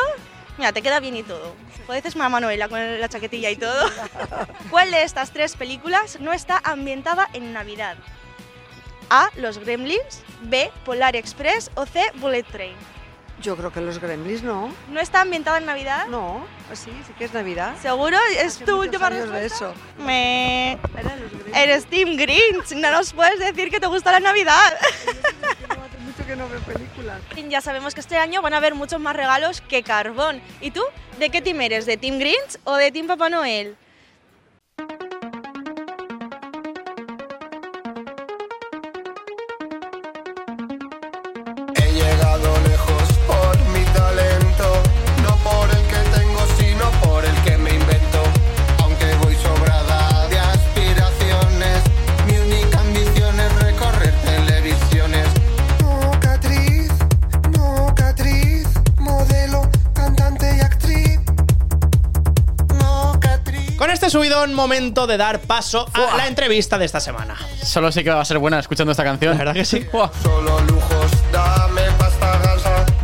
Mira, te queda bien y todo. Puedes una Manuela con la chaquetilla y todo. ¿Cuál de estas tres películas no está ambientada en Navidad? A. Los Gremlins. B. Polar Express. O C. Bullet Train. Yo creo que los Gremlins no. ¿No está ambientada en Navidad? No, pues sí, sí que es Navidad. ¿Seguro? ¿Es Hace tu última años de respuesta? eso. Me... Eres Team Grinch. No nos puedes decir que te gusta la Navidad. Hace mucho que no veo películas. Ya sabemos que este año van a haber muchos más regalos que carbón. ¿Y tú? ¿De qué team eres? ¿De Team Grinch o de Team Papá Noel? Momento de dar paso a la entrevista de esta semana. Solo sé que va a ser buena escuchando esta canción. La verdad que sí. Solo gasa.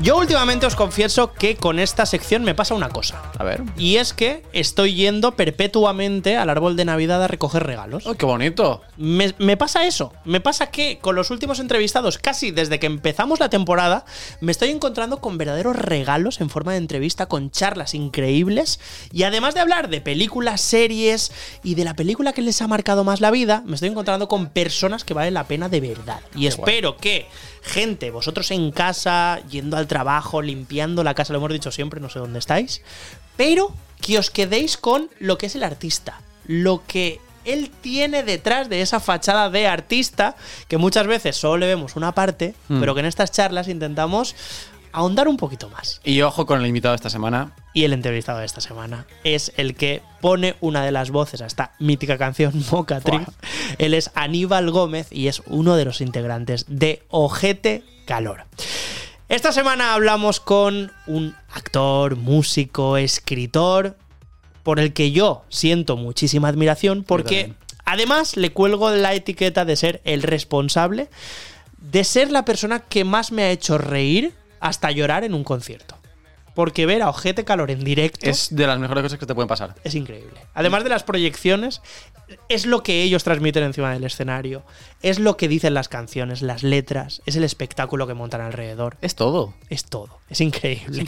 Yo últimamente os confieso que con esta sección me pasa una cosa. A ver. Y es que estoy yendo perpetuamente al árbol de Navidad a recoger regalos. ¡Oh, qué bonito! Me, me pasa eso. Me pasa que con los últimos entrevistados, casi desde que empezamos la temporada, me estoy encontrando con verdaderos regalos en forma de entrevista, con charlas increíbles. Y además de hablar de películas, series y de la película que les ha marcado más la vida, me estoy encontrando con personas que valen la pena de verdad. Y espero que gente, vosotros en casa, yendo al trabajo, limpiando la casa, lo hemos dicho siempre, no sé dónde estáis, pero que os quedéis con lo que es el artista, lo que él tiene detrás de esa fachada de artista, que muchas veces solo le vemos una parte, Mm. pero que en estas charlas intentamos ahondar un poquito más. Y ojo con el invitado de esta semana. Y el entrevistado de esta semana es el que pone una de las voces a esta mítica canción Mocatriz. Él es Aníbal Gómez y es uno de los integrantes de Ojete Calor. Esta semana hablamos con un actor, músico, escritor, por el que yo siento muchísima admiración, porque además le cuelgo la etiqueta de ser el responsable de ser la persona que más me ha hecho reír hasta llorar en un concierto. Porque ver a Ojete Calor en directo Es de las mejores cosas que te pueden pasar. es increíble. Además de las proyecciones, es lo que ellos transmiten encima del escenario, es lo que dicen las canciones, las letras, es el espectáculo que montan alrededor. Es todo. Es todo. Es increíble.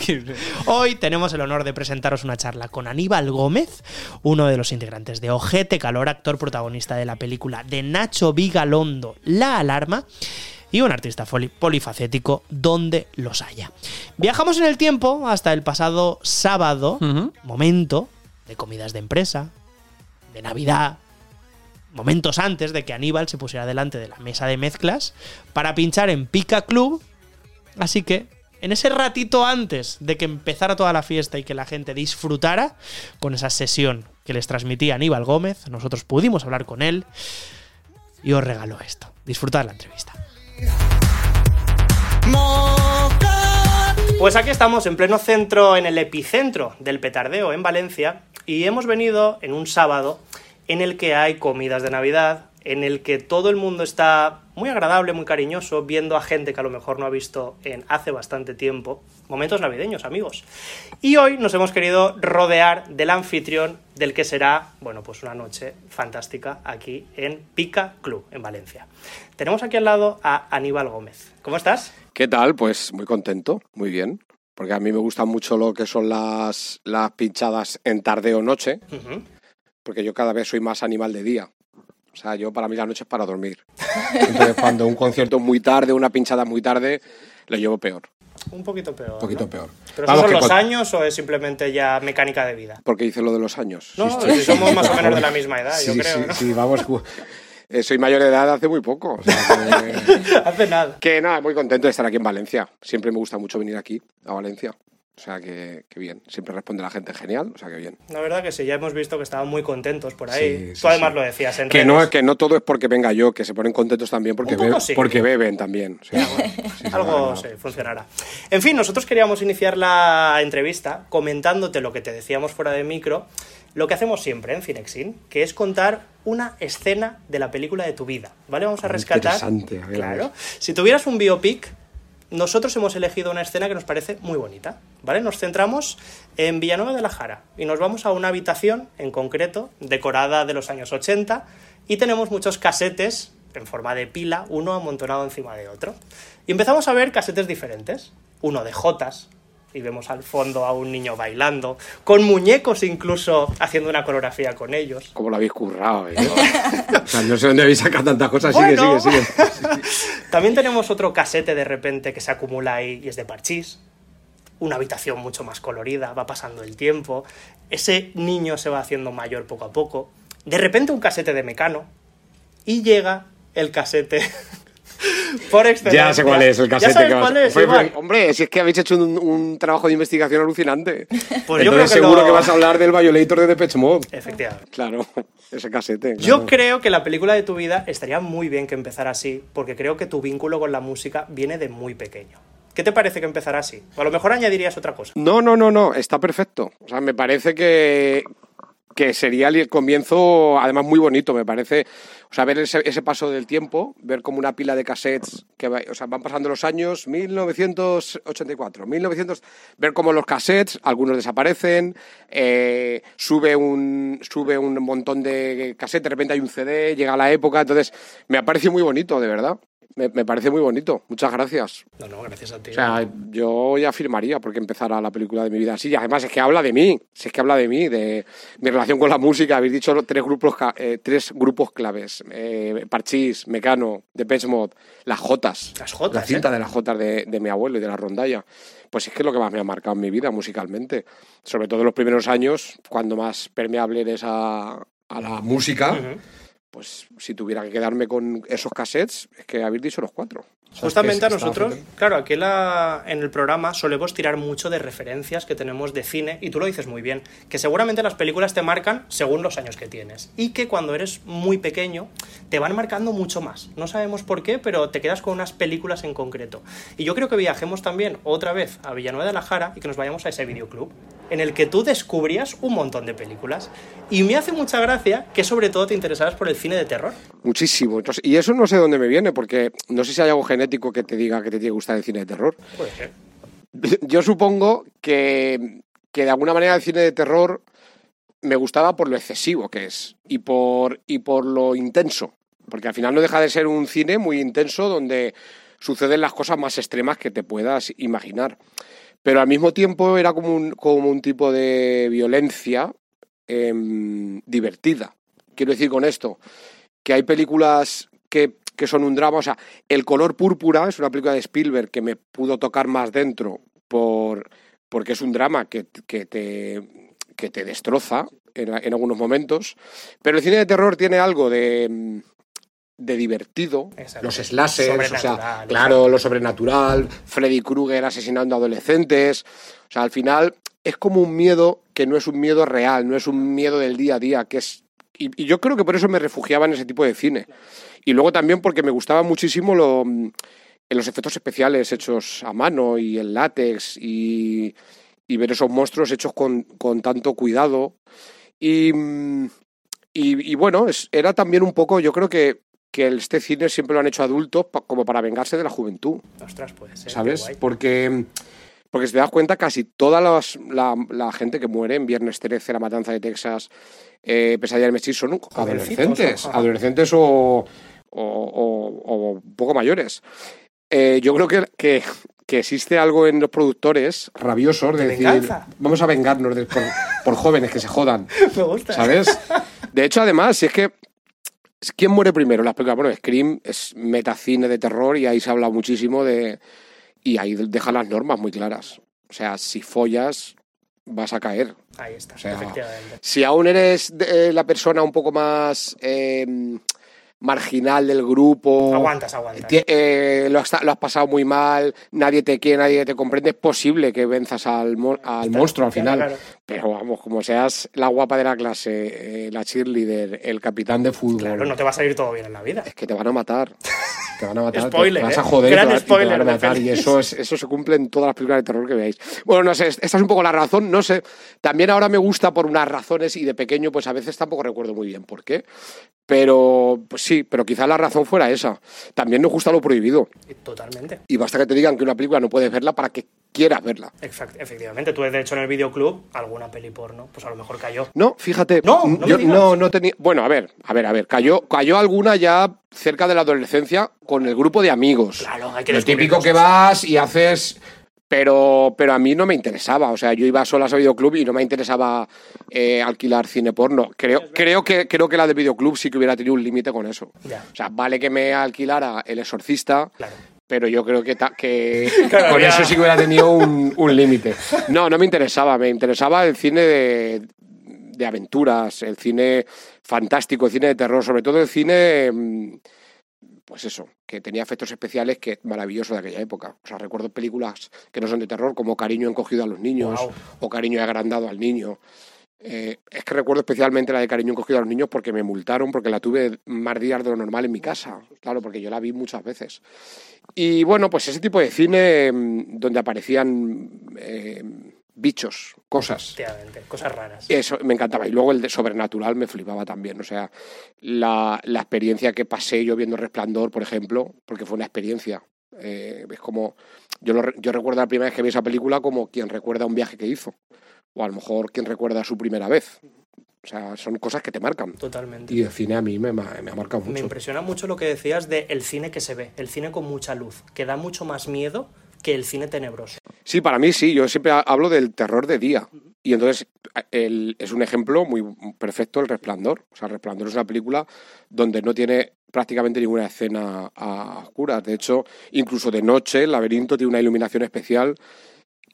Hoy tenemos el honor de presentaros una charla con Aníbal Gómez, uno de los integrantes de Ojete Calor, actor protagonista de la película de Nacho Vigalondo, La Alarma. Y un artista polifacético donde los haya. Viajamos en el tiempo hasta el pasado sábado, momento de comidas de empresa, de Navidad, momentos antes de que Aníbal se pusiera delante de la mesa de mezclas para pinchar en Pica Club. Así que, en ese ratito antes de que empezara toda la fiesta y que la gente disfrutara con esa sesión que les transmitía Aníbal Gómez, nosotros pudimos hablar con él y os regaló esto. Disfrutad la entrevista. Pues aquí estamos en pleno centro, en el epicentro del petardeo en Valencia, y hemos venido en un sábado en el que hay comidas de Navidad, en el que todo el mundo está muy agradable, muy cariñoso, viendo a gente que a lo mejor no ha visto en hace bastante tiempo. Momentos navideños, amigos. Y hoy nos hemos querido rodear del anfitrión del que será, bueno, pues una noche fantástica aquí en Pica Club, en Valencia. Tenemos aquí al lado a Aníbal Gómez. ¿Cómo estás? ¿Qué tal? Pues muy contento, muy bien. Porque a mí me gusta mucho lo que son las, las pinchadas en tarde o noche, porque yo cada vez soy más animal de día. O sea, yo para mí la noche es para dormir. Entonces, cuando un concierto es muy tarde, una pinchada muy tarde, lo llevo peor. Un poquito peor. Un poquito ¿no? peor. ¿Pero Vamos, son los con- años o es simplemente ya mecánica de vida? Porque hice lo de los años. No, Sí, si sí, somos sí. más o menos de la misma edad, yo creo, sí, ¿no? sí, vamos. eh, soy mayor de edad hace muy poco. o sea, que- Hace nada. Que nada, muy contento de estar aquí en Valencia. Siempre me gusta mucho venir aquí, a Valencia. O sea, que, que bien. Siempre responde la gente genial, o sea, que bien. La verdad que sí, ya hemos visto que estaban muy contentos por ahí. Sí, Tú además sí. lo decías en Que redes. no, que no todo es porque venga yo, que se ponen contentos también porque, Un poco be- sí. porque beben también. O sea, Algo sí, funcionará. En fin, nosotros queríamos iniciar la entrevista comentándote lo que te decíamos fuera de micro, lo que hacemos siempre en Cinexin, que es contar una escena de la película de tu vida, ¿vale? Vamos a Ah, rescatar... interesante, a ver, a Claro. ver. Si tuvieras un biopic, nosotros hemos elegido una escena que nos parece muy bonita, ¿vale? Nos centramos en Villanueva de la Jara y nos vamos a una habitación en concreto, decorada de los años 80, y tenemos muchos casetes en forma de pila, uno amontonado encima de otro. Y empezamos a ver casetes diferentes, uno de Jotas, y vemos al fondo a un niño bailando, con muñecos incluso haciendo una coreografía con ellos. como lo habéis currado, ¿eh? o sea, no sé dónde habéis sacado tantas cosas. Bueno. Sigue, sigue, sigue. También tenemos otro casete de repente que se acumula ahí y es de parchís. Una habitación mucho más colorida, va pasando el tiempo. Ese niño se va haciendo mayor poco a poco. De repente un casete de mecano. Y llega el casete por excelencia. Ya sé cuál es el ¿Ya casete sabes que vas- cuál es, Fue-? Hombre, si es que habéis hecho un, un trabajo de investigación alucinante. Pues yo Entonces creo que seguro lo- que vas a hablar del Violator de Depeche Mode. Efectivamente. Claro, ese casete. Yo creo que la película de tu vida estaría muy bien que empezara así, porque creo que tu vínculo con la música viene de muy pequeño. ¿Qué te parece que empezara así? O a lo mejor añadirías otra cosa. No, no, no, no, está perfecto. O sea, me parece que, que sería el comienzo, además muy bonito, me parece. O sea, ver ese, ese paso del tiempo, ver como una pila de cassettes que o sea, van pasando los años, 1984, 1900, ver cómo los cassettes, algunos desaparecen, eh, sube, un, sube un montón de cassettes, de repente hay un CD, llega la época, entonces me ha parecido muy bonito, de verdad. Me, me parece muy bonito. Muchas gracias. No, no, gracias a ti. O sea, yo ya firmaría porque empezara la película de mi vida así. Y además es que habla de mí, si es que habla de mí, de mi relación con la música. Habéis dicho tres grupos, eh, tres grupos claves. Eh, Parchís, Mecano, Depeche Mode, las Jotas. Las Jotas, La cinta ¿eh? de las Jotas de, de mi abuelo y de la rondalla. Pues es que es lo que más me ha marcado en mi vida musicalmente. Sobre todo en los primeros años, cuando más permeable eres a, a la música. Pues si tuviera que quedarme con esos cassettes, es que habéis dicho los cuatro. Justamente a nosotros, claro, aquí la- en el programa solemos tirar mucho de referencias que tenemos de cine, y tú lo dices muy bien, que seguramente las películas te marcan según los años que tienes, y que cuando eres muy pequeño te van marcando mucho más. No sabemos por qué, pero te quedas con unas películas en concreto. Y yo creo que viajemos también otra vez a Villanueva de la Jara y que nos vayamos a ese videoclub, en el que tú descubrías un montón de películas. Y me hace mucha gracia que sobre todo te interesabas por el cine de terror. Muchísimo. Entonces, y eso no sé de dónde me viene, porque no sé si hay algo genético que te diga que te tiene que gustar el cine de terror. Puede ser. Yo supongo que, que de alguna manera el cine de terror me gustaba por lo excesivo que es y por, y por lo intenso. Porque al final no deja de ser un cine muy intenso donde suceden las cosas más extremas que te puedas imaginar. Pero al mismo tiempo era como un, como un tipo de violencia em, divertida. Quiero decir con esto que hay películas que, que son un drama. O sea, El color púrpura es una película de Spielberg que me pudo tocar más dentro por, porque es un drama que, que, te, que te destroza en, en algunos momentos. Pero el cine de terror tiene algo de, de divertido. Exacto. Los slashers, o sea, claro, lo sobrenatural, Freddy Krueger asesinando adolescentes. O sea, al final es como un miedo que no es un miedo real, no es un miedo del día a día, que es y, y yo creo que por eso me refugiaba en ese tipo de cine. Y luego también porque me gustaba muchísimo lo, mm, los efectos especiales hechos a mano y el látex y, y ver esos monstruos hechos con, con tanto cuidado. Y, mm, y, bueno, es- era también un poco, yo creo que, que este cine siempre lo han hecho adultos como para vengarse de la juventud. Ostras, puede ser. ¿sabes? Porque, porque si te das cuenta, casi toda las- la, la gente que muere en Viernes 13, La Matanza de Texas, eh, Pesadilla del Mesías son adolescentes, adolescentes o, o, o- o poco mayores. Eh, yo creo que, que, que existe algo en los productores rabiosos de ¿De decir, venganza? vamos a vengarnos de- por, por jóvenes que se jodan. Me gusta. ¿Sabes? De hecho, además, si es que. ¿Quién muere primero? Las películas. Bueno, Scream es metacine de terror y ahí se habla muchísimo de. Y ahí deja las normas muy claras. O sea, si follas, vas a caer. Ahí está, O sea, efectivamente. Si aún eres de- eh, la persona un poco más eh, marginal del grupo. Aguantas, aguantas. eh, lo, has, lo has pasado muy mal, nadie te quiere, nadie te comprende, es posible que venzas al, al monstruo al claro, final. claro. Pero vamos, como seas la guapa de la clase, eh, la cheerleader, el capitán de fútbol, Claro, no te va a salir todo bien en la vida. es que te van a matar. Te van a matar. Spoiler, te vas a ¿eh? joder y Gran te, y te spoiler van a matar. Y eso, es, eso se cumple en todas las películas de terror que veáis. Bueno, no sé, esta es un poco la razón, no sé. También ahora me gusta por unas razones y de pequeño, pues a veces tampoco recuerdo muy bien por qué. Pero, pues sí, pero quizá la razón fuera esa. También nos gusta lo prohibido. Totalmente. Y basta que te digan que una película no puedes verla para que quieras verla. Exact- efectivamente, tú de hecho en el videoclub alguna peli porno, pues a lo mejor cayó. No, fíjate. No, no yo digas. no, no tenía. Bueno, a ver, a ver, a ver. Cayó, cayó alguna ya cerca de la adolescencia con el grupo de amigos. Claro, hay que Lo típico que vas y haces. Pero, pero a mí no me interesaba. O sea, yo iba sola a videoclub y no me interesaba eh, alquilar cine porno. Creo, creo, que, creo que la de videoclub sí que hubiera tenido un límite con eso. Ya. O sea, vale que me alquilara El Exorcista, pero yo creo que, ta- que Claro, con ya. eso sí que hubiera tenido un, un límite. No, no me interesaba. Me interesaba el cine de, de aventuras, el cine fantástico, el cine de terror, sobre todo el cine, mm, pues eso, que tenía efectos especiales que maravilloso de aquella época. O sea, recuerdo películas que no son de terror, como Cariño encogido a los niños o Cariño agrandado al niño. Eh, es que recuerdo especialmente la de Cariño encogido a los niños porque me multaron porque la tuve más días de lo normal en mi casa. Claro, porque yo la vi muchas veces. Y bueno, pues ese tipo de cine mm, donde aparecían eh, bichos, cosas. Cosas raras. Eso me encantaba. Y luego el de sobrenatural me flipaba también. O sea, la, la experiencia que pasé yo viendo Resplandor, por ejemplo, porque fue una experiencia. Eh, es como. Yo, lo yo recuerdo la primera vez que vi esa película como quien recuerda un viaje que hizo. O a lo mejor quien recuerda su primera vez. O sea, son cosas que te marcan. Totalmente. Y el cine a mí me, me ha marcado Me mucho. impresiona mucho lo que decías de el cine que se ve, el cine con mucha luz, que da mucho más miedo que el cine tenebroso. Sí, para mí sí. Yo siempre ha- hablo del terror de día. Y entonces el- es un ejemplo muy perfecto el Resplandor. O sea, el Resplandor es una película donde no tiene prácticamente ninguna escena a oscuras. De hecho, incluso de noche, el laberinto tiene una iluminación especial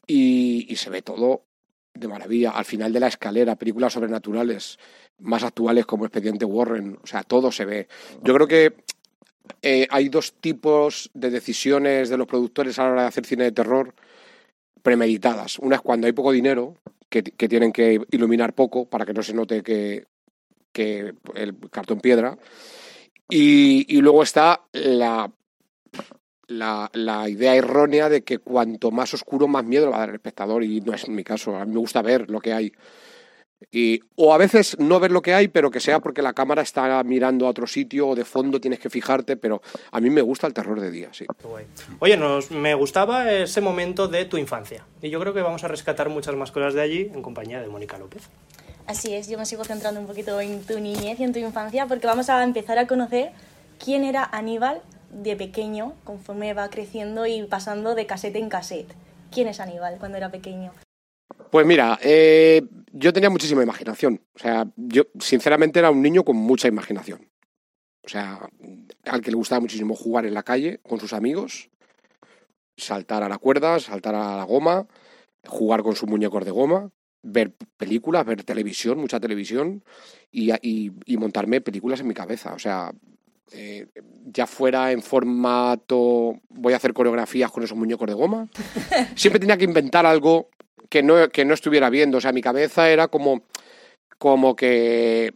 y, y se ve todo de maravilla. Al final de la escalera, películas sobrenaturales más actuales como Expediente Warren. O sea, todo se ve. Yo creo que eh, hay dos tipos de decisiones de los productores a la hora de hacer cine de terror premeditadas. Una es cuando hay poco dinero, que, que tienen que iluminar poco para que no se note que, que el cartón piedra. Y, y luego está la, la, la idea errónea de que cuanto más oscuro, más miedo le va a dar el espectador. Y no es mi caso. A mí me gusta ver lo que hay. Y, o a veces no ver lo que hay, pero que sea porque la cámara está mirando a otro sitio o de fondo tienes que fijarte, pero a mí me gusta el terror de día, sí. Oye, nos, me gustaba ese momento de tu infancia. Y yo creo que vamos a rescatar muchas más cosas de allí en compañía de Mónica López. Así es, yo me sigo centrando un poquito en tu niñez y en tu infancia porque vamos a empezar a conocer quién era Aníbal de pequeño conforme va creciendo y pasando de casete en casete. ¿Quién es Aníbal cuando era pequeño? Pues mira, eh, yo tenía muchísima imaginación. O sea, yo sinceramente era un niño con mucha imaginación. O sea, al que le gustaba muchísimo jugar en la calle con sus amigos, saltar a la cuerda, saltar a la goma, jugar con sus muñecos de goma, ver películas, ver televisión, mucha televisión y, y- y montarme películas en mi cabeza. O sea, eh, ya fuera en formato voy a hacer coreografías con esos muñecos de goma, siempre tenía que inventar algo que no, que no estuviera viendo. O sea, mi cabeza era como, como que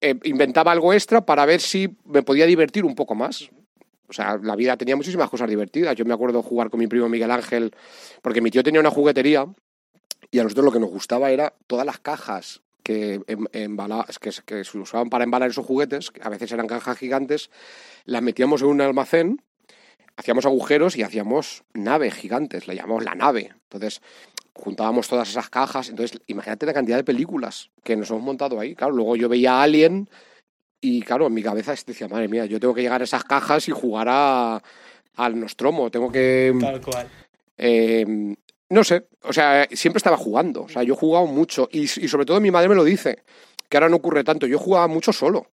eh, inventaba algo extra para ver si me podía divertir un poco más. O sea, la vida tenía muchísimas cosas divertidas. Yo me acuerdo jugar con mi primo Miguel Ángel, porque mi tío tenía una juguetería y a nosotros lo que nos gustaba era todas las cajas que, em- embala- que, se- que se usaban para embalar esos juguetes, que a veces eran cajas gigantes, las metíamos en un almacén, hacíamos agujeros y hacíamos naves gigantes, le llamamos la nave. Entonces, juntábamos todas esas cajas. Entonces, imagínate la cantidad de películas que nos hemos montado ahí. Claro, luego yo veía a Alien y, claro, en mi cabeza decía, madre mía, yo tengo que llegar a esas cajas y jugar a, al Nostromo. Tengo que. Tal cual. Eh, no sé, o sea, siempre estaba jugando. O sea, yo he jugado mucho. Y, y sobre todo mi madre me lo dice, que ahora no ocurre tanto. Yo jugaba mucho solo.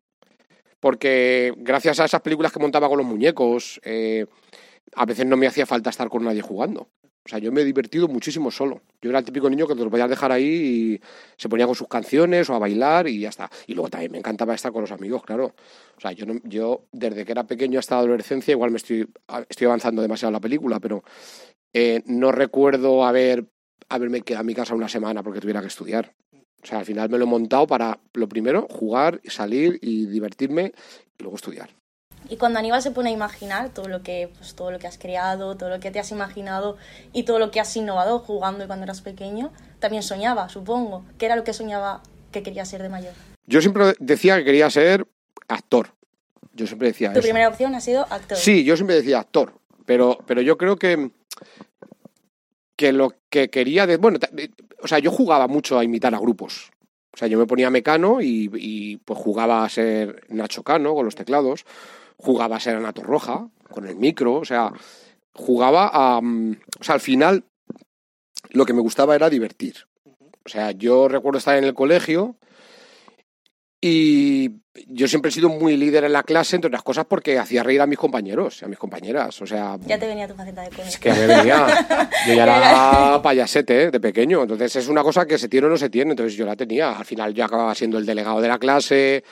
Porque gracias a esas películas que montaba con los muñecos, eh, a veces no me hacía falta estar con nadie jugando. O sea, yo me he divertido muchísimo solo. Yo era el típico niño que te lo podías dejar ahí y se ponía con sus canciones o a bailar y ya está. Y luego también me encantaba estar con los amigos, claro. O sea, yo, no- yo desde que era pequeño hasta la adolescencia, igual me estoy, estoy avanzando demasiado en la película, pero eh, no recuerdo haber, haberme quedado en mi casa una semana porque tuviera que estudiar. O sea, al final me lo he montado para, lo primero, jugar, salir y divertirme y luego estudiar. Y cuando Aníbal se pone a imaginar todo lo que, pues, todo lo que has creado, todo lo que te has imaginado y todo lo que has innovado jugando cuando eras pequeño, también soñaba, supongo. ¿Qué era lo que soñaba que quería ser de mayor? Yo siempre decía que quería ser actor. Yo siempre decía Tu eso. primera opción ha sido actor. Sí, yo siempre decía actor, pero, pero yo creo que, que lo que quería... De, bueno, de- o sea, yo jugaba mucho a imitar a grupos. O sea, yo me ponía Mecano y, y, pues jugaba a ser Nacho Cano con los teclados, jugaba a ser Anato Roja con el micro, o sea, jugaba a... mm, O sea, al final lo que me gustaba era divertir. O sea, yo recuerdo estar en el colegio y yo siempre he sido muy líder en la clase, entre otras cosas porque hacía reír a mis compañeros y a mis compañeras. O sea, Ya te venía tu faceta de cómic. que me venía. Yo ya era payasete ¿eh? de pequeño. Entonces es una cosa que se tiene o no se tiene. Entonces yo la tenía. Al final yo acababa siendo el delegado de la clase.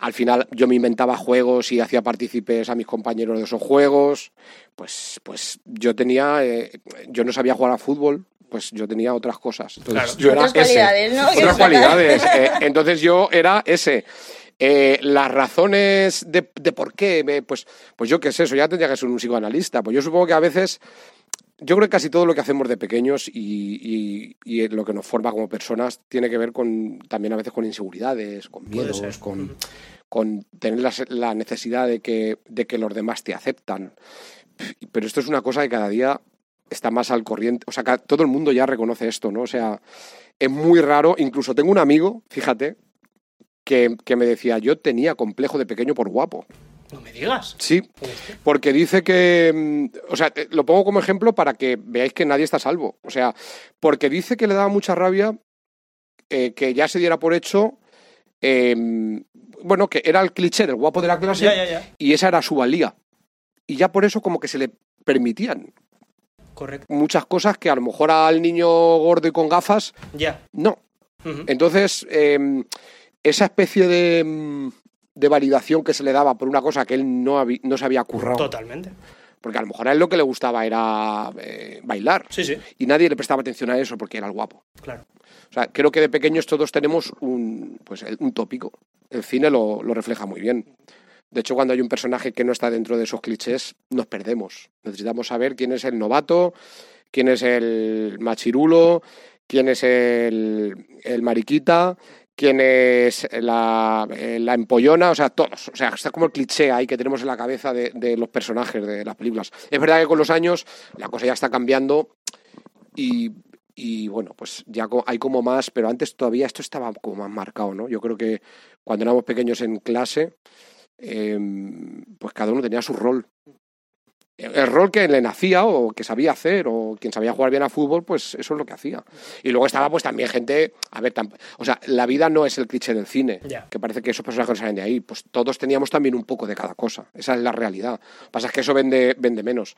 Al final yo me inventaba juegos y hacía partícipes a mis compañeros de esos juegos. Pues, pues yo tenía. eh, yo no sabía jugar a fútbol. Pues yo tenía otras cosas. Entonces Claro. yo era Otras ese. cualidades, ¿no? Otras cualidades. eh, entonces yo era ese. Eh, las razones de, de por qué, me- pues, pues yo qué sé, eso ya tendría que ser un psicoanalista. Pues yo supongo que a veces yo creo que casi todo lo que hacemos de pequeños y, y- y lo que nos forma como personas tiene que ver con también a veces con inseguridades, con miedos, con, con tener la, la necesidad de que, de que los demás te aceptan. Pero esto es una cosa que cada día está más al corriente. O sea, todo el mundo ya reconoce esto, ¿no? O sea, es muy raro. Incluso tengo un amigo, fíjate, que, que me decía, yo tenía complejo de pequeño por guapo. No me digas. Sí, porque dice que, mm, o sea, lo pongo como ejemplo para que veáis que nadie está a salvo. O sea, porque dice que le daba mucha rabia eh, que ya se diera por hecho, eh, bueno, que era el cliché del guapo de la clase Ya, ya, ya. y esa era su valía. Y ya por eso como que se le permitían Correcto. muchas cosas que a lo mejor al niño gordo y con gafas, Ya. no. Entonces, eh, esa especie de, mm, de validación que se le daba por una cosa que él no, no se había currado. Totalmente. Porque a lo mejor a él lo que le gustaba era eh, bailar. Sí, sí. Y nadie le prestaba atención a eso porque era el guapo. Claro. O sea, creo que de pequeños todos tenemos un, pues, un tópico. El cine lo, lo refleja muy bien. De hecho, cuando hay un personaje que no está dentro de esos clichés, nos perdemos. Necesitamos saber quién es el novato, quién es el machirulo, quién es el, el mariquita, quién es la, eh, la empollona, o sea, todos. O sea, está como el cliché ahí que tenemos en la cabeza de, de los personajes de las películas. Es verdad que con los años la cosa ya está cambiando y, bueno, pues ya hay como más, pero antes todavía esto estaba como más marcado, ¿no? Yo creo que cuando éramos pequeños en clase, em, pues cada uno tenía su rol. El rol que le nacía o que sabía hacer o quien sabía jugar bien a fútbol, pues eso es lo que hacía. Y luego estaba pues también gente, a ver, o sea, la vida no es el cliché del cine, Ya. que parece que esos personajes salen de ahí, pues todos teníamos también un poco de cada cosa, esa es la realidad. Pasa es que eso vende, vende menos.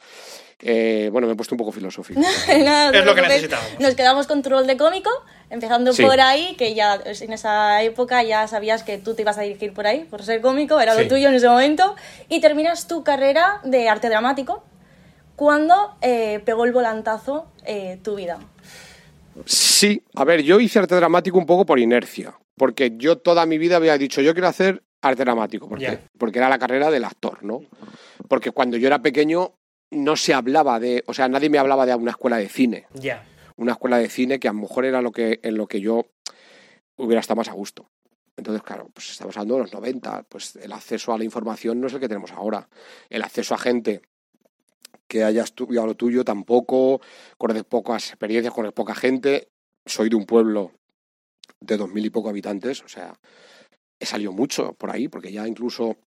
Eh, bueno, me he puesto un poco filosófico. No te Es lo que preocupes. necesitábamos. Nos quedamos con tu rol de cómico, empezando Sí. por ahí, que ya en esa época ya sabías que tú te ibas a dirigir por ahí, por ser cómico, era Sí. lo tuyo en ese momento, y terminas tu carrera de arte dramático cuando eh, pegó el volantazo eh, tu vida. Sí, a ver, yo hice arte dramático un poco por inercia, porque yo toda mi vida había dicho, yo quiero hacer arte dramático, porque, Ya. porque era la carrera del actor, ¿no? Porque cuando yo era pequeño no se hablaba de, o sea, nadie me hablaba de una escuela de cine, Ya. una escuela de cine que a lo mejor era lo que, en lo que yo hubiera estado más a gusto. Entonces, claro, pues estamos hablando de los 90, pues el acceso a la información no es el que tenemos ahora. El acceso a gente que haya estudiado lo tuyo tampoco, conoces pocas experiencias, conoces poca gente. Soy de un pueblo de dos mil y poco habitantes, o sea, he salido mucho por ahí, porque ya incluso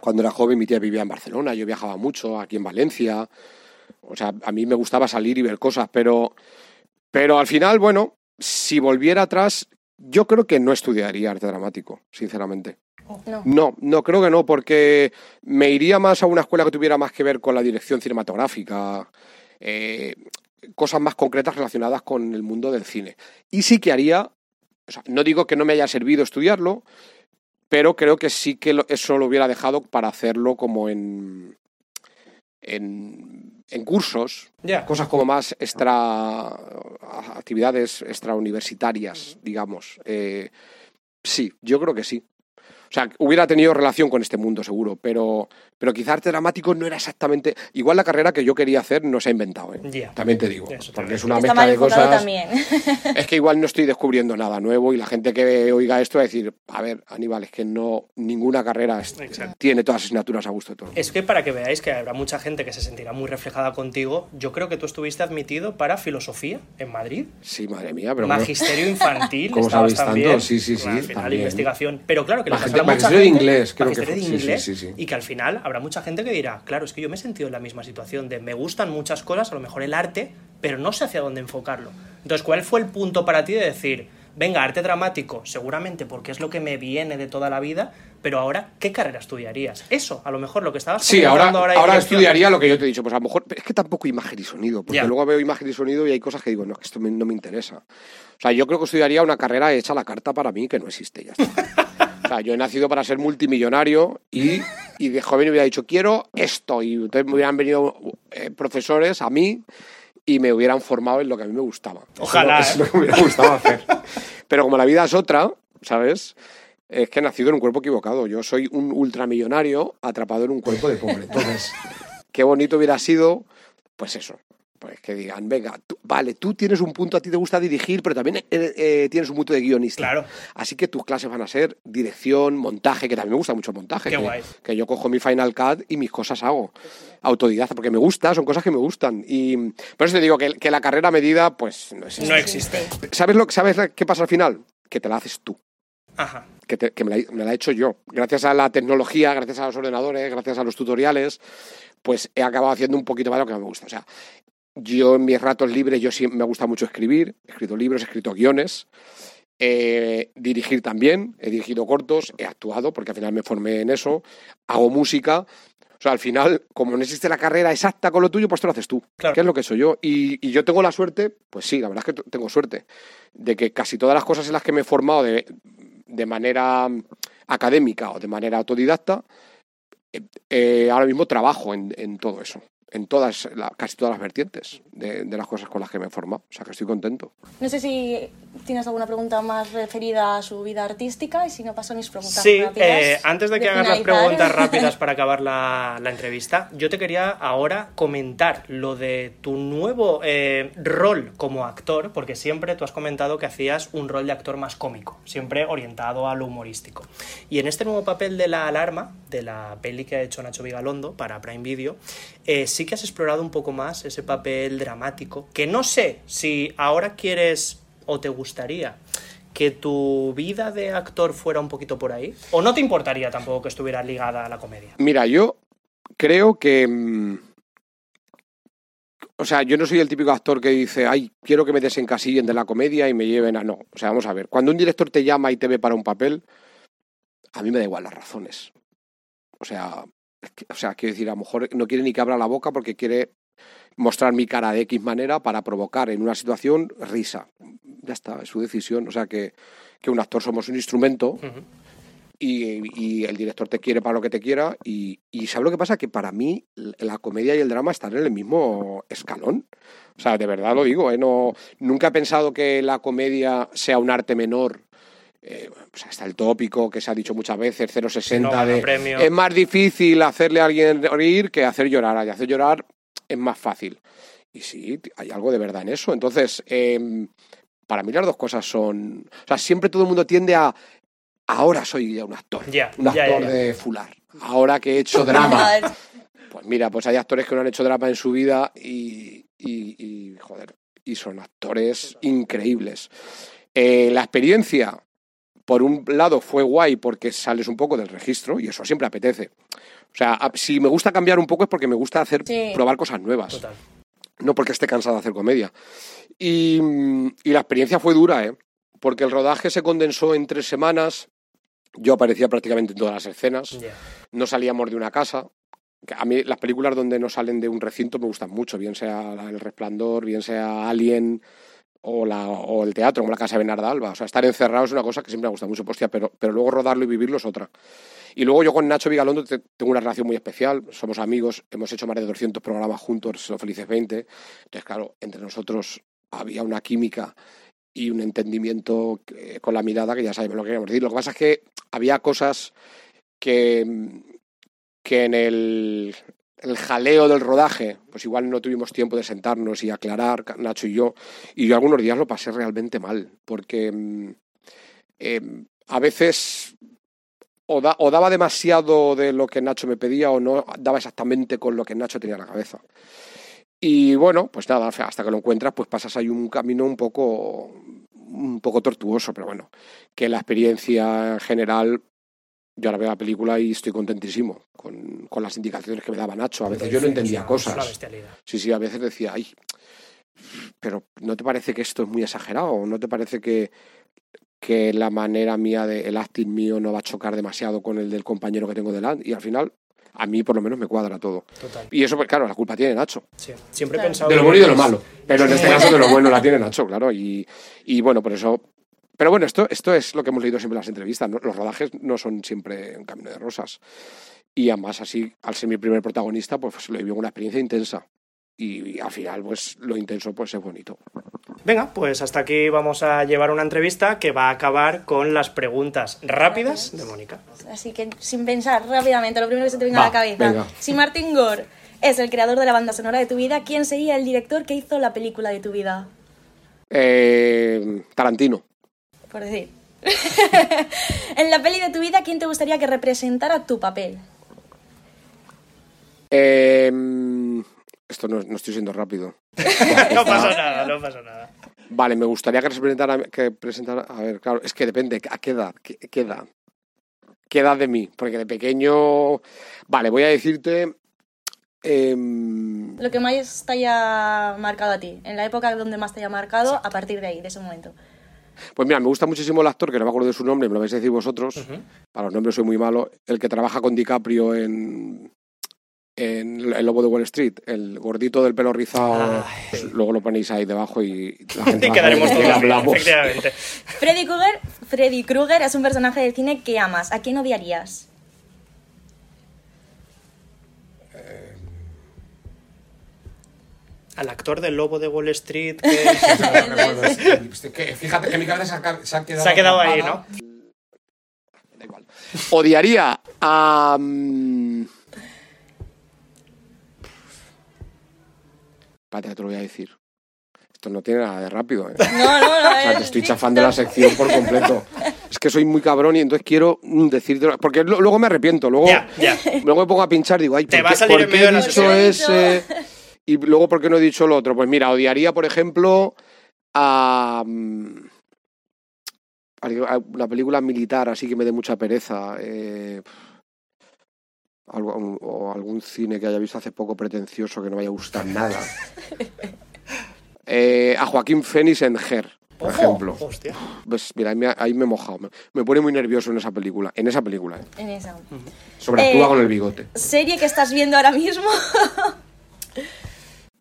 cuando era joven mi tía vivía en Barcelona, yo viajaba mucho aquí en Valencia, o sea, a mí me gustaba salir y ver cosas, pero, pero al final, bueno, si volviera atrás, yo creo que no estudiaría arte dramático, sinceramente. No. No, no, creo que no, porque me iría más a una escuela que tuviera más que ver con la dirección cinematográfica, eh, cosas más concretas relacionadas con el mundo del cine. Y sí que haría, o sea, no digo que no me haya servido estudiarlo, pero creo que sí que eso lo hubiera dejado para hacerlo como en, en, en cursos, cosas como más extra, actividades extrauniversitarias, digamos. Eh, sí, yo creo que sí. O sea, hubiera tenido relación con este mundo, seguro, pero, pero quizá arte dramático no era exactamente. Igual la carrera que yo quería hacer no se ha inventado, ¿eh? Ya. También te digo. porque es una Está mezcla de cosas. también. Es que igual no estoy descubriendo nada nuevo y la gente que oiga esto va a decir, a ver, Aníbal, es que no ninguna carrera tiene todas las asignaturas a gusto de todo. Es que para que veáis que habrá mucha gente que se sentirá muy reflejada contigo, yo creo que tú estuviste admitido para filosofía en Madrid. Sí, madre mía, pero Magisterio infantil, ¿Cómo estabas sabéis tanto? también. Sí, sí, sí, Al final, también. investigación. Pero claro que le Magisterio- pasará mucha magisterio de gente. inglés, creo que fue. de Sí, sí, inglés, sí, sí. Y que al final habrá mucha gente que dirá, claro, es que yo me he sentido en la misma situación de me gustan muchas cosas, a lo mejor el arte, pero no sé hacia dónde enfocarlo. Entonces, ¿cuál fue el punto para ti de decir, venga, arte dramático, seguramente porque es lo que me viene de toda la vida, pero ahora, ¿qué carrera estudiarías? Eso, a lo mejor lo que estabas Sí, ahora, ahora, dirección. estudiaría lo que yo te he dicho. Pues a lo mejor, es que tampoco imagen y sonido, porque luego veo imagen y sonido y hay cosas que digo, no, que esto me- no me interesa. O sea, yo creo que estudiaría una carrera hecha a la carta para mí que no existe, ya está. Yo he nacido para ser multimillonario y, y de joven hubiera dicho, quiero esto. Y entonces me hubieran venido eh, profesores a mí y me hubieran formado en lo que a mí me gustaba. Eso Ojalá, eso es ¿eh? me hubiera gustado hacer. Pero como la vida es otra, ¿sabes? Es que he nacido en un cuerpo equivocado. Yo soy un ultramillonario atrapado en un cuerpo de pobre. Entonces, qué bonito hubiera sido, pues eso, Pues que digan, venga, tú- vale, tú tienes un punto, a ti te gusta dirigir, pero también eh, eh, tienes un punto de guionista. Claro. Así que tus clases van a ser dirección, montaje, que también me gusta mucho el montaje. Qué que, guay. que yo cojo mi Final Cut y mis cosas hago. Autodidacta, porque me gusta, son cosas que me gustan. Y por eso te digo que, que la carrera medida, pues no existe. No existe. ¿Sabes, lo, ¿Sabes qué pasa al final? Que te la haces tú. Ajá. Que, te- que me, la, me la he hecho yo. Gracias a la tecnología, gracias a los ordenadores, gracias a los tutoriales, pues he acabado haciendo un poquito más de lo que me gusta. O sea, yo en mis ratos libres, yo sí me gusta mucho escribir. He escrito libros, he escrito guiones. Eh, dirigir también, he dirigido cortos, he actuado, porque al final me formé en eso. Hago música. O sea, al final, como no existe la carrera exacta con lo tuyo, pues te lo haces tú. Claro. Que es lo que soy yo. Y, y yo tengo la suerte, pues sí, la verdad es que tengo suerte, de que casi todas las cosas en las que me he formado de, de manera académica o de manera autodidacta, eh, eh, ahora mismo trabajo en, en todo eso, en todas, la- casi todas las vertientes de, de las cosas con las que me he formado. O sea, que estoy contento. No sé si tienes alguna pregunta más referida a su vida artística y si no paso a mis preguntas Sí, rápidas. eh, antes de que hagas las preguntas rápidas para acabar la, la entrevista, yo te quería ahora comentar lo de tu nuevo eh, rol como actor, porque siempre tú has comentado que hacías un rol de actor más cómico, siempre orientado a lo humorístico. Y en este nuevo papel de la alarma, de la peli que ha hecho Nacho Vigalondo para Prime Video, eh, sí que has explorado un poco más ese papel dramático, que no sé si ahora quieres o te gustaría que tu vida de actor fuera un poquito por ahí? ¿O no te importaría tampoco que estuviera ligada a la comedia? Mira, yo creo que. mm, O sea, yo no soy el típico actor que dice, ay, quiero que me desencasillen de la comedia y me lleven a. No. O sea, vamos a ver. Cuando un director te llama y te ve para un papel, a mí me da igual las razones. O sea, o sea, quiero decir, a lo mejor no quiere ni que abra la boca porque quiere mostrar mi cara de X manera para provocar en una situación risa. Ya está, es su decisión. O sea, que, que un actor somos un instrumento y, y el director te quiere para lo que te quiera. Y, y ¿sabes lo que pasa? Que para mí la comedia y el drama están en el mismo escalón. O sea, de verdad lo digo, ¿eh? No, nunca he pensado que la comedia sea un arte menor. Eh, o sea, está el tópico que se ha dicho muchas veces, 0,60 Si no gana de... premio. Es más difícil hacerle a alguien reír que hacer llorar. Y hacer llorar es más fácil. Y sí, hay algo de verdad en eso. Entonces, em, para mí las dos cosas son... O sea, siempre todo el mundo tiende a... Ahora soy ya un actor. Ya, un actor de fular. Ahora que he hecho drama. Pues mira, pues hay actores que no han hecho drama en su vida y, y- y, joder, y son actores increíbles. Eh, la experiencia, por un lado, fue guay porque sales un poco del registro y eso siempre apetece. O sea, si me gusta cambiar un poco es porque me gusta hacer Sí. probar cosas nuevas. No porque esté cansado de hacer comedia. Y, y la experiencia fue dura, ¿eh? Porque el rodaje se condensó en tres semanas. Yo aparecía prácticamente en todas las escenas. No salíamos de una casa. A mí las películas donde no salen de un recinto me gustan mucho, bien sea El Resplandor, bien sea Alien o, la, o el teatro, como la casa de Bernarda Alba. O sea, estar encerrado es una cosa que siempre me gusta mucho, hostia, pero, pero luego rodarlo y vivirlo es otra. Y luego yo con Nacho Vigalondo te- tengo una relación muy especial, somos amigos, hemos hecho más de 200 programas juntos, Los Felices 20. Entonces, claro, entre nosotros había una química y un entendimiento con la mirada que ya sabemos lo que queríamos decir. Lo que pasa es que había cosas que, que en el, el jaleo del rodaje, pues igual no tuvimos tiempo de sentarnos y aclarar, Nacho y yo, y yo algunos días lo pasé realmente mal, porque mm, eh, a veces o, o daba demasiado de lo que Nacho me pedía o no daba exactamente con lo que Nacho tenía en la cabeza. Y bueno, pues nada, hasta que lo encuentras, pues pasas ahí un camino un poco, un poco tortuoso, pero bueno, que la experiencia en general, yo ahora veo la película y estoy contentísimo con, con las indicaciones que me daba Nacho. A veces yo no entendía cosas. Sí, sí, a veces decía, ay, pero ¿no te parece que esto es muy exagerado? ¿No te parece que, que la manera mía, de, el acting mío no va a chocar demasiado con el del compañero que tengo delante? Y al final, a mí por lo menos me cuadra todo. Total. Y eso, pues claro, la culpa tiene Nacho. Sí, Siempre he pensado. De lo bueno y de lo malo. Pero en este caso de lo bueno la tiene Nacho, claro. Y, y bueno, por eso... Pero bueno, esto, esto es lo que hemos leído siempre en las entrevistas. ¿no? Los rodajes no son siempre un camino de rosas. Y además, así, al ser mi primer protagonista, pues lo viví una experiencia intensa. Y, y al final, pues lo intenso pues es bonito. Venga, pues hasta aquí vamos a llevar una entrevista que va a acabar con las preguntas rápidas de Mónica. Así que sin pensar rápidamente, lo primero que se te venga Va, a la cabeza. venga. Si Martin Gore es el creador de la banda sonora de tu vida, ¿quién sería el director que hizo la película de tu vida? Eh, Tarantino. Por decir. en la peli de tu vida, ¿quién te gustaría que representara tu papel? Eh, esto no, no estoy siendo rápido. no pasa nada, no pasa nada. Vale, me gustaría que representara, que presentara. A ver, claro, es que depende. ¿A qué edad? ¿Qué, qué edad? ¿Qué edad de mí? Porque de pequeño. Vale, voy a decirte. em, Lo que más te haya marcado a ti, en la época donde más te haya marcado, a partir de ahí, de ese momento. Pues mira, me gusta muchísimo el actor, que no me acuerdo de su nombre, me lo vais a decir vosotros. Para los nombres soy muy malo. El que trabaja con DiCaprio en. En El Lobo de Wall Street, el gordito del pelo rizado, pues luego lo ponéis ahí debajo y la gente Y quedaremos de todos hablamos. efectivamente. Freddy Krueger, Freddy Krueger es un personaje del cine que amas. ¿A quién odiarías? Al actor del lobo de Wall Street. Que... Que, fíjate que mi cabeza se ha, quedado, Se ha quedado ahí, atrapada. Odiaría a. mm, Espérate, te lo voy a decir. Esto no tiene nada de rápido, ¿eh? No, no, no. O sea, te estoy chafando la sección por completo. Es que soy muy cabrón y entonces quiero mm, decirte. Porque luego me arrepiento. Luego, Ya, ya. luego me pongo a pinchar y digo, ay, Te ¿por va a salir por en qué medio de la dicho sección. ese? Y luego, ¿por qué no he dicho lo otro? Pues mira, odiaría, por ejemplo, a. mm, a una película militar así que me dé mucha pereza. eh, algo, o algún cine que haya visto hace poco pretencioso que no me vaya a gustar nada. Eh, a Joaquín Fénix en Her, por Ojo, ejemplo. hostia. Pues mira, ahí me, ahí me he mojado. Me, me pone muy nervioso en esa película. En esa película, ¿eh? En esa. Sobreactúa Eh, con el bigote. ¿Serie que estás viendo ahora mismo?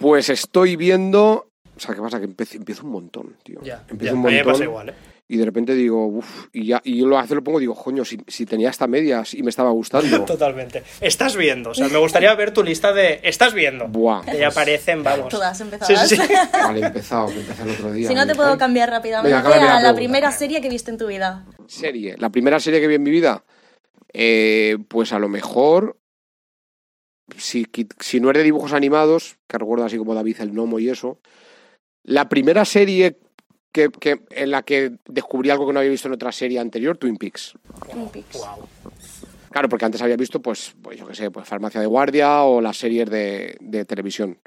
Pues estoy viendo. O sea, ¿qué pasa? Que empiezo, empiezo un montón, tío. Ya, empiezo ya, un a mí montón. me pasa igual, ¿eh? Y de repente digo, uff, y ya, y yo lo hace lo pongo, digo, coño, si, si tenía esta medias y me estaba gustando. Totalmente. Estás viendo, o sea, me gustaría ver tu lista de. Estás viendo. Buah. Que ya aparecen, vamos. Todas empezadas. sí, sí. Vale, he empezado, que empecé el otro día. Si no te puedo cambiar rápidamente Venga, cámbiame la a la primera serie que viste en tu vida. Serie. La primera serie que vi en mi vida. eh, pues a lo mejor. Si, si no es de dibujos animados, que recuerdo así como David el Gnomo y eso. La primera serie que, que- en la que descubrí algo que no había visto en otra serie anterior, Twin Peaks. Twin Peaks. Claro, porque antes había visto, pues, pues yo qué sé, pues Farmacia de Guardia o las series de, de televisión.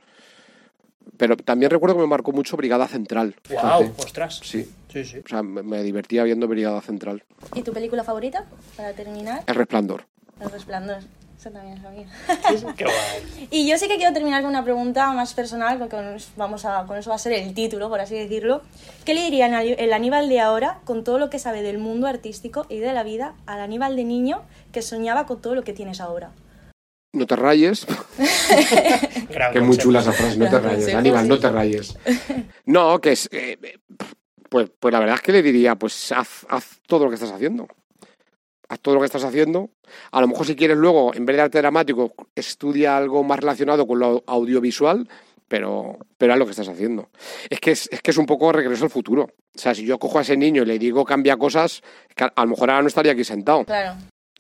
Pero también recuerdo que me marcó mucho Brigada Central. Wow, fíjate. ostras. Sí. Sí, sí. O sea, me, me divertía viendo Brigada Central. ¿Y tu película favorita? Para terminar, El Resplandor. El Resplandor. Esa también es la mía. Qué guay. Y yo sí que quiero terminar con una pregunta más personal, porque con, vamos a, con eso va a ser el título, por así decirlo. ¿Qué le diría el Aníbal de ahora, con todo lo que sabe del mundo artístico y de la vida, al Aníbal de niño que soñaba con todo lo que tienes ahora? No te rayes. Que es muy chula esa frase, no te rayes. Aníbal, no te rayes. No, que es. eh, pues, pues la verdad es que le diría, pues haz, haz todo lo que estás haciendo. Haz todo lo que estás haciendo. A lo mejor si quieres luego, en vez de arte dramático, estudia algo más relacionado con lo audiovisual, pero, pero haz lo que estás haciendo. Es que es, es que es un poco regreso al futuro. O sea, si yo cojo a ese niño y le digo cambia cosas, que a, lo mejor ahora no estaría aquí sentado. Claro.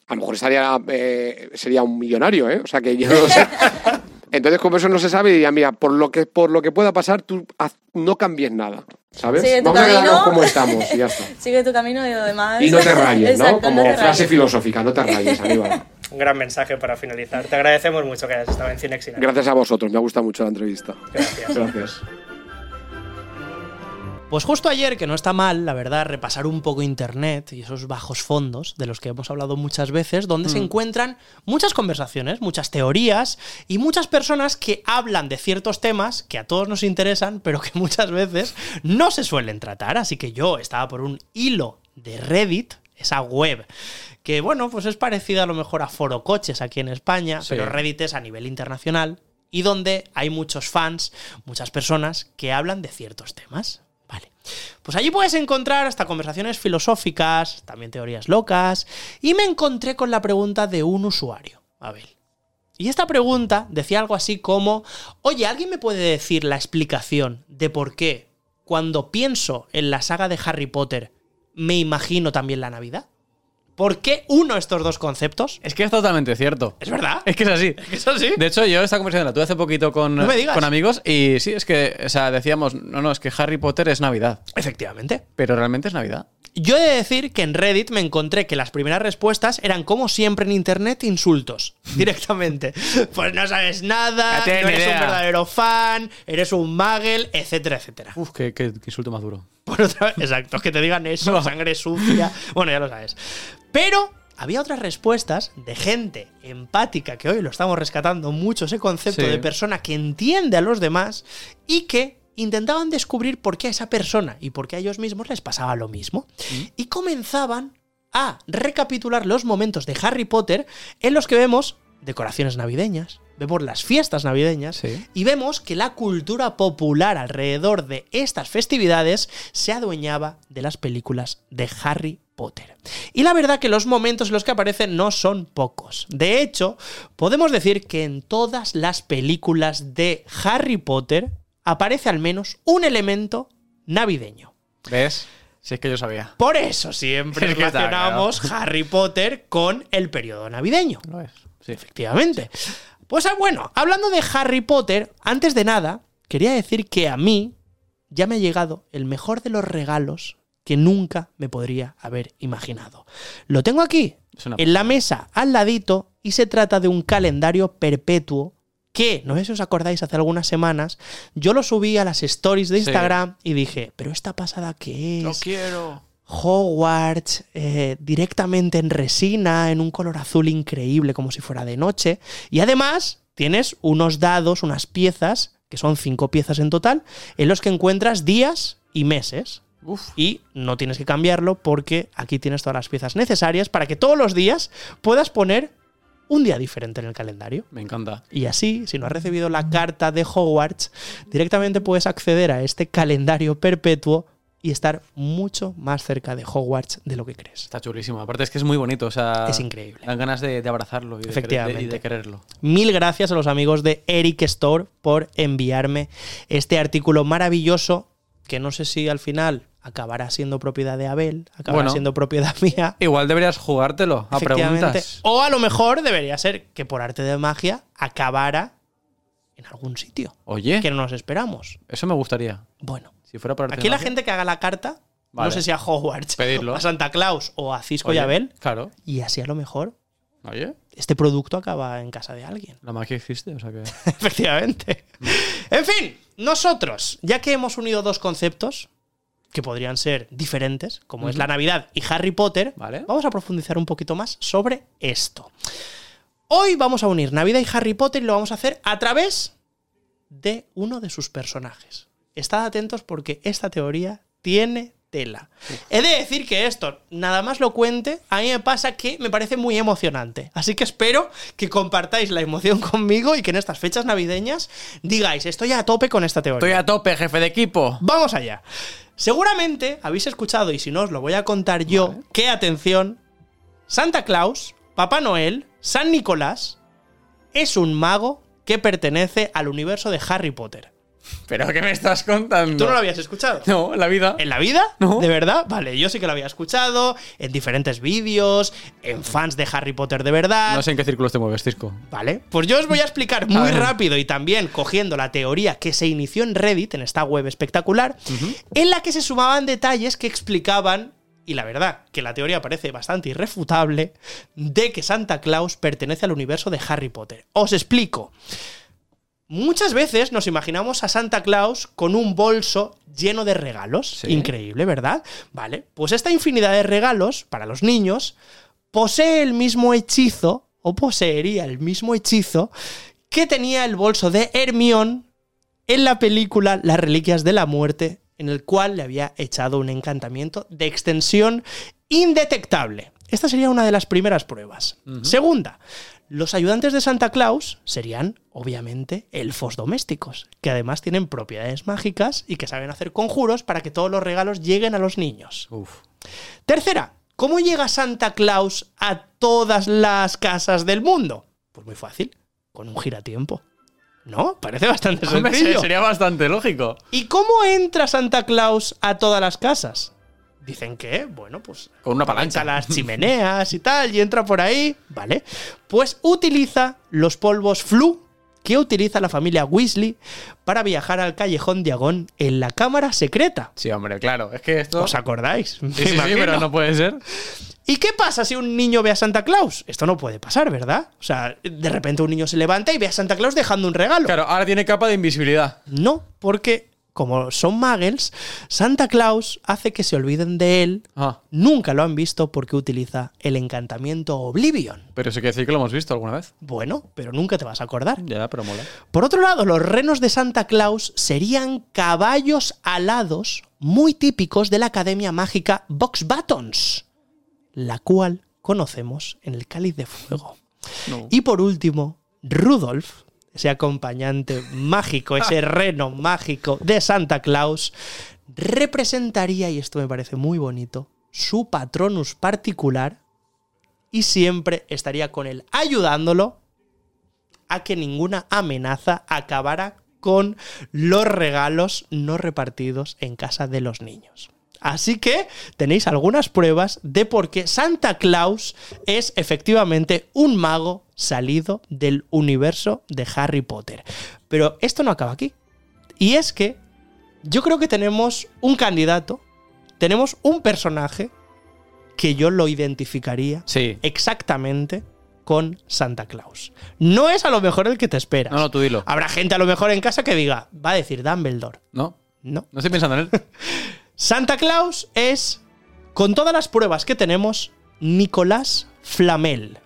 A lo mejor estaría, eh, sería un millonario, ¿eh? O sea, que yo. Entonces, como eso no se sabe, diría, mira, por lo que, por lo que pueda pasar, tú haz- no cambies nada, ¿sabes? Sigue tu Vamos a quedarnos camino. como estamos y ya está. Sigue tu camino y lo demás. Y no te rayes, ¿no? Exacto, Como no te frase rayes. filosófica, no te rayes, Aníbal. Un gran mensaje para finalizar. Te agradecemos mucho que hayas estado en Cinexin. Gracias a vosotros, me ha gustado mucho la entrevista. Gracias. Gracias. Pues justo ayer, que no está mal, la verdad, repasar un poco internet y esos bajos fondos de los que hemos hablado muchas veces, donde se Mm. encuentran muchas conversaciones, muchas teorías y muchas personas que hablan de ciertos temas que a todos nos interesan, pero que muchas veces no se suelen tratar. Así que yo estaba por un hilo de Reddit, esa web, que bueno, pues es parecida a lo mejor a Foro Coches aquí en España, Sí. pero Reddit es a nivel internacional y donde hay muchos fans, muchas personas que hablan de ciertos temas. Pues allí puedes encontrar hasta conversaciones filosóficas, también teorías locas, y me encontré con la pregunta de un usuario, Abel. Y esta pregunta decía algo así como, oye, ¿alguien me puede decir la explicación de por qué cuando pienso en la saga de Harry Potter me imagino también la Navidad? ¿Por qué uno estos dos conceptos? Es que es totalmente cierto. ¿Es verdad? Es que es así. Es que es así. De hecho, yo esta conversación la tuve hace poquito con, No amigos y sí, es que, o sea, decíamos, no, no, es que Harry Potter es Navidad. Efectivamente. Pero realmente es Navidad. Yo he de decir que en Reddit me encontré que las primeras respuestas eran como siempre en internet insultos directamente. Pues no sabes nada, No eres un verdadero fan, eres un muggle, etcétera, etcétera. Uf, qué, qué- qué insulto más duro. Por otra vez, exacto, que te digan eso, sangre sucia. Bueno, ya lo sabes. Pero había otras respuestas de gente empática, que hoy lo estamos rescatando mucho ese concepto Sí. de persona que entiende a los demás y que intentaban descubrir por qué a esa persona y por qué a ellos mismos les pasaba lo mismo. Y comenzaban a recapitular los momentos de Harry Potter en los que vemos decoraciones navideñas, vemos las fiestas navideñas y vemos que la cultura popular alrededor de estas festividades se adueñaba de las películas de Harry Potter. Y la verdad que los momentos en los que aparecen no son pocos. De hecho, podemos decir que en todas las películas de Harry Potter aparece al menos un elemento navideño. ¿Ves? Si es que yo sabía. Por eso siempre Es relacionamos. Harry Potter con el periodo navideño. Lo es. Sí. Efectivamente. Pues ah, bueno, hablando de Harry Potter, antes de nada, quería decir que a mí ya me ha llegado el mejor de los regalos que nunca me podría haber imaginado. Lo tengo aquí, en la mesa, al ladito, y se trata de un calendario perpetuo que, no sé si os acordáis, hace algunas semanas, yo lo subí a las stories de Sí. Instagram y dije, pero esta pasada qué es? Lo quiero. Hogwarts eh, directamente en resina, en un color azul increíble, como si fuera de noche. Y además tienes unos dados, unas piezas, que son cinco piezas en total, en los que encuentras días y meses. Y no tienes que cambiarlo porque aquí tienes todas las piezas necesarias para que todos los días puedas poner un día diferente en el calendario. Me encanta. Y así, si no has recibido la carta de Hogwarts, directamente puedes acceder a este calendario perpetuo y estar mucho más cerca de Hogwarts de lo que crees. Está chulísimo. Aparte es que es muy bonito. O sea, Es increíble. Dan ganas de, de abrazarlo y de, Efectivamente. y de quererlo. Mil gracias a los amigos de Eric Store por enviarme este artículo maravilloso que no sé si al final acabará siendo propiedad de Abel, acabará Bueno. siendo propiedad mía. Igual deberías jugártelo a preguntas. O a lo mejor debería ser que por arte de magia acabara en algún sitio Oye, que no nos esperamos. eso me gustaría. Bueno, Si fuera para aquí la gente que haga la carta, Vale. no sé si a Hogwarts, Pedirlo. a Santa Claus o a Cisco y Oye, Abel, Claro. y así a lo mejor Oye, este producto acaba en casa de alguien. la magia existe, o sea que. Efectivamente. En fin, nosotros, ya que hemos unido dos conceptos que podrían ser diferentes, como es la Navidad y Harry Potter, vamos a profundizar un poquito más sobre esto. Hoy vamos a unir Navidad y Harry Potter y lo vamos a hacer a través de uno de sus personajes. Estad atentos porque esta teoría tiene tela. He de decir que esto, nada más lo cuente, a mí me pasa que me parece muy emocionante. Así que espero que compartáis la emoción conmigo y que en estas fechas navideñas digáis, estoy a tope con esta teoría. Estoy a tope, jefe de equipo. Vamos allá. Seguramente habéis escuchado, y si no os lo voy a contar yo, que atención, Santa Claus, Papá Noel, San Nicolás, es un mago que pertenece al universo de Harry Potter. ¿Pero qué me estás contando? ¿Tú no lo habías escuchado? No, en la vida. ¿En la vida? No. ¿De verdad? Vale, yo sí que lo había escuchado en diferentes vídeos, en fans de Harry Potter de verdad. No sé en qué círculos te mueves, Cisco. Vale, pues yo os voy a explicar muy rápido y también cogiendo la teoría que se inició en Reddit, en esta web espectacular, en la que se sumaban detalles que explicaban, y la verdad que la teoría parece bastante irrefutable, de que Santa Claus pertenece al universo de Harry Potter. Os explico. Muchas veces nos imaginamos a Santa Claus con un bolso lleno de regalos. Sí. Increíble, ¿verdad? Vale, pues esta infinidad de regalos para los niños posee el mismo hechizo, o poseería el mismo hechizo, que tenía el bolso de Hermione en la película Las Reliquias de la Muerte, en el cual le había echado un encantamiento de extensión indetectable. Esta sería una de las primeras pruebas. Segunda, los ayudantes de Santa Claus serían, obviamente, elfos domésticos, que además tienen propiedades mágicas y que saben hacer conjuros para que todos los regalos lleguen a los niños. Tercera, ¿cómo llega Santa Claus a todas las casas del mundo? Pues muy fácil, con un giratiempo. ¿No? Parece bastante Hombre, sencillo. sería bastante lógico. ¿Y cómo entra Santa Claus a todas las casas? Dicen que, bueno, pues Con una palanca. las chimeneas y tal, y entra por ahí, ¿vale? Pues utiliza los polvos flu que utiliza la familia Weasley para viajar al callejón Diagón en la cámara secreta. Sí, hombre, claro. Es que esto. ¿Os acordáis? Sí, sí, sí, pero no puede ser. ¿Y qué pasa si un niño ve a Santa Claus? Esto no puede pasar, ¿verdad? O sea, de repente un niño se levanta y ve a Santa Claus dejando un regalo. Claro, ahora tiene capa de invisibilidad. No, porque como son muggles, Santa Claus hace que se olviden de él. Ah, Nunca lo han visto porque utiliza el encantamiento Oblivion. pero eso quiere decir que lo hemos visto alguna vez. Bueno, pero nunca te vas a acordar. Ya, pero mola. Por otro lado, los renos de Santa Claus serían caballos alados muy típicos de la Academia Mágica Box Buttons, la cual conocemos en el Cáliz de Fuego. No. Y por último, Rudolf, ese acompañante mágico, ese reno mágico de Santa Claus, representaría, y esto me parece muy bonito, su patronus particular y siempre estaría con él ayudándolo a que ninguna amenaza acabara con los regalos no repartidos en casa de los niños. Así que tenéis algunas pruebas de por qué Santa Claus es efectivamente un mago salido del universo de Harry Potter. Pero esto no acaba aquí. Y es que yo creo que tenemos un candidato, tenemos un personaje que yo lo identificaría Sí. exactamente con Santa Claus. No es a lo mejor el que te esperas. No, no, tú dilo. Habrá gente a lo mejor en casa que diga, va a decir Dumbledore. No, No. no estoy pensando en él. Santa Claus es, con todas las pruebas que tenemos, Nicolás Flamel.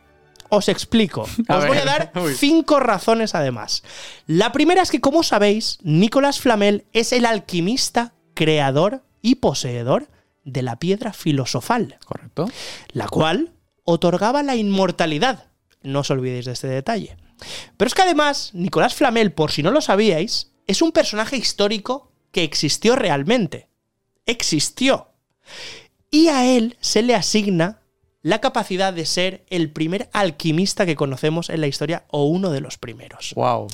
Os explico. A Os voy a dar cinco razones además. La primera es que, como sabéis, Nicolás Flamel es el alquimista, creador y poseedor de la piedra filosofal, Correcto. la cual otorgaba la inmortalidad. No os olvidéis de este detalle. Pero es que además, Nicolás Flamel, por si no lo sabíais, es un personaje histórico que existió realmente. Existió. Y a él se le asigna la capacidad de ser el primer alquimista que conocemos en la historia o uno de los primeros. Wow.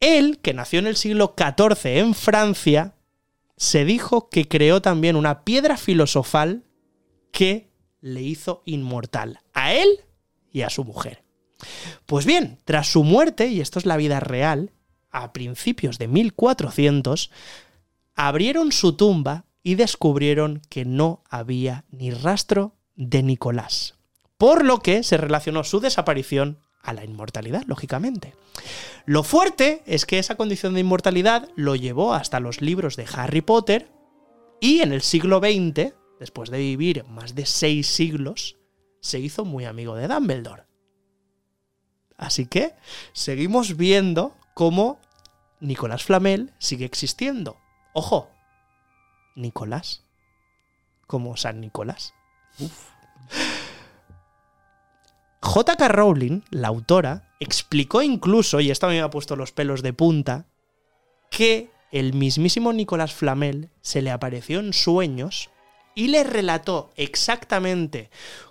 Él, que nació en el siglo XIV en Francia, se dijo que creó también una piedra filosofal que le hizo inmortal a él y a su mujer. Pues bien, tras su muerte, y esto es la vida real, a principios de 1400, abrieron su tumba y descubrieron que no había ni rastro de Nicolás. Por lo que se relacionó su desaparición a la inmortalidad, lógicamente. Lo fuerte es que esa condición de inmortalidad lo llevó hasta los libros de Harry Potter y en el siglo XX, después de vivir más de seis siglos, se hizo muy amigo de Dumbledore. Así que seguimos viendo cómo Nicolás Flamel sigue existiendo. Ojo, Nicolás, como San Nicolás. J.K. Rowling, la autora, explicó incluso, y esto a mí me ha puesto los pelos de punta, que el mismísimo Nicolás Flamel se le apareció en sueños y le relató exactamente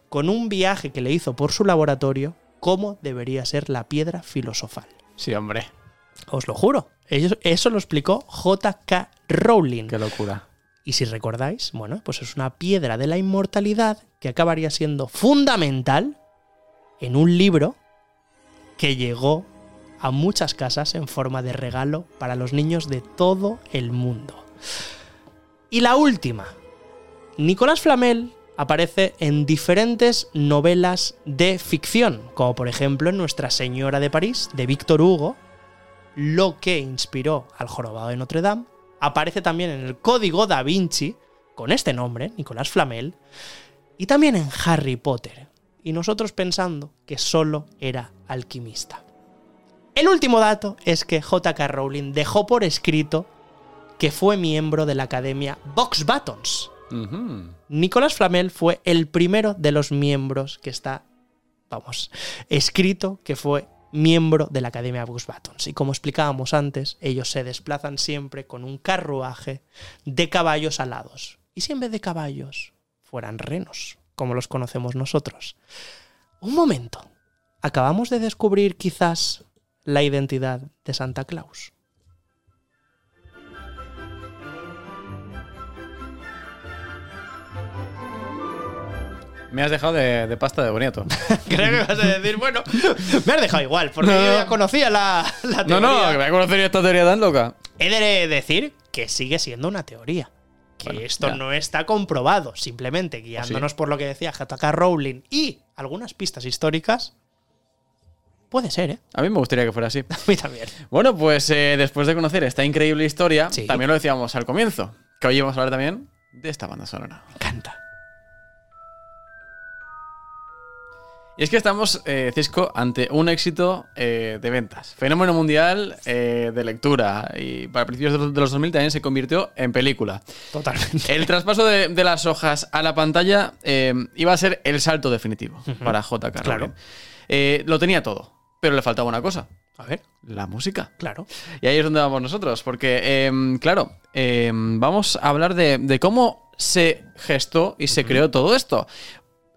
con un viaje que le hizo por su laboratorio cómo debería ser la piedra filosofal. Sí, hombre. Os lo juro. Eso, eso lo explicó J.K. Rowling. Qué locura. Y si recordáis, bueno, pues es una piedra de la inmortalidad que acabaría siendo fundamental en un libro que llegó a muchas casas en forma de regalo para los niños de todo el mundo. Y la última. Nicolás Flamel aparece en diferentes novelas de ficción, como por ejemplo en Nuestra Señora de París, de Víctor Hugo, lo que inspiró al jorobado de Notre Dame, aparece también en el Código da Vinci, con este nombre, Nicolás Flamel, y también en Harry Potter, y nosotros pensando que solo era alquimista. El último dato es que J.K. Rowling dejó por escrito que fue miembro de la Academia Box Buttons. Nicolás Flamel fue el primero de los miembros que está, vamos, escrito que fue miembro de la Academia Box Buttons. Y como explicábamos antes, ellos se desplazan siempre con un carruaje de caballos alados. Y si en vez de caballos fueran renos, como los conocemos nosotros. Un momento. Acabamos de descubrir quizás la identidad de Santa Claus. Me has dejado de, de pasta de boniato. Creo que vas a decir, bueno, me has dejado igual, porque No, yo ya conocía la, la No, teoría. no, que me conocería esta teoría tan loca. He de decir que sigue siendo una teoría. Que esto ya. no está comprobado. Simplemente guiándonos por lo que decía JK Rowling y algunas pistas históricas. Puede ser, ¿eh? A mí me gustaría que fuera así. A mí también. Bueno, pues eh, después de conocer esta increíble historia, Sí. también lo decíamos al comienzo, que hoy vamos a hablar también de esta banda sonora. Me encanta. Y es que estamos, eh, Cisco, ante un éxito eh, de ventas. Fenómeno mundial eh, de lectura. Y para principios de los, de los 2000 también se convirtió en película. Totalmente. El traspaso de, de las hojas a la pantalla iba a ser el salto definitivo para JK. Claro. Lo tenía todo, pero le faltaba una cosa. A ver. La música. Claro. Y ahí es donde vamos nosotros, porque, claro, vamos a hablar de, de cómo se gestó y se creó todo esto.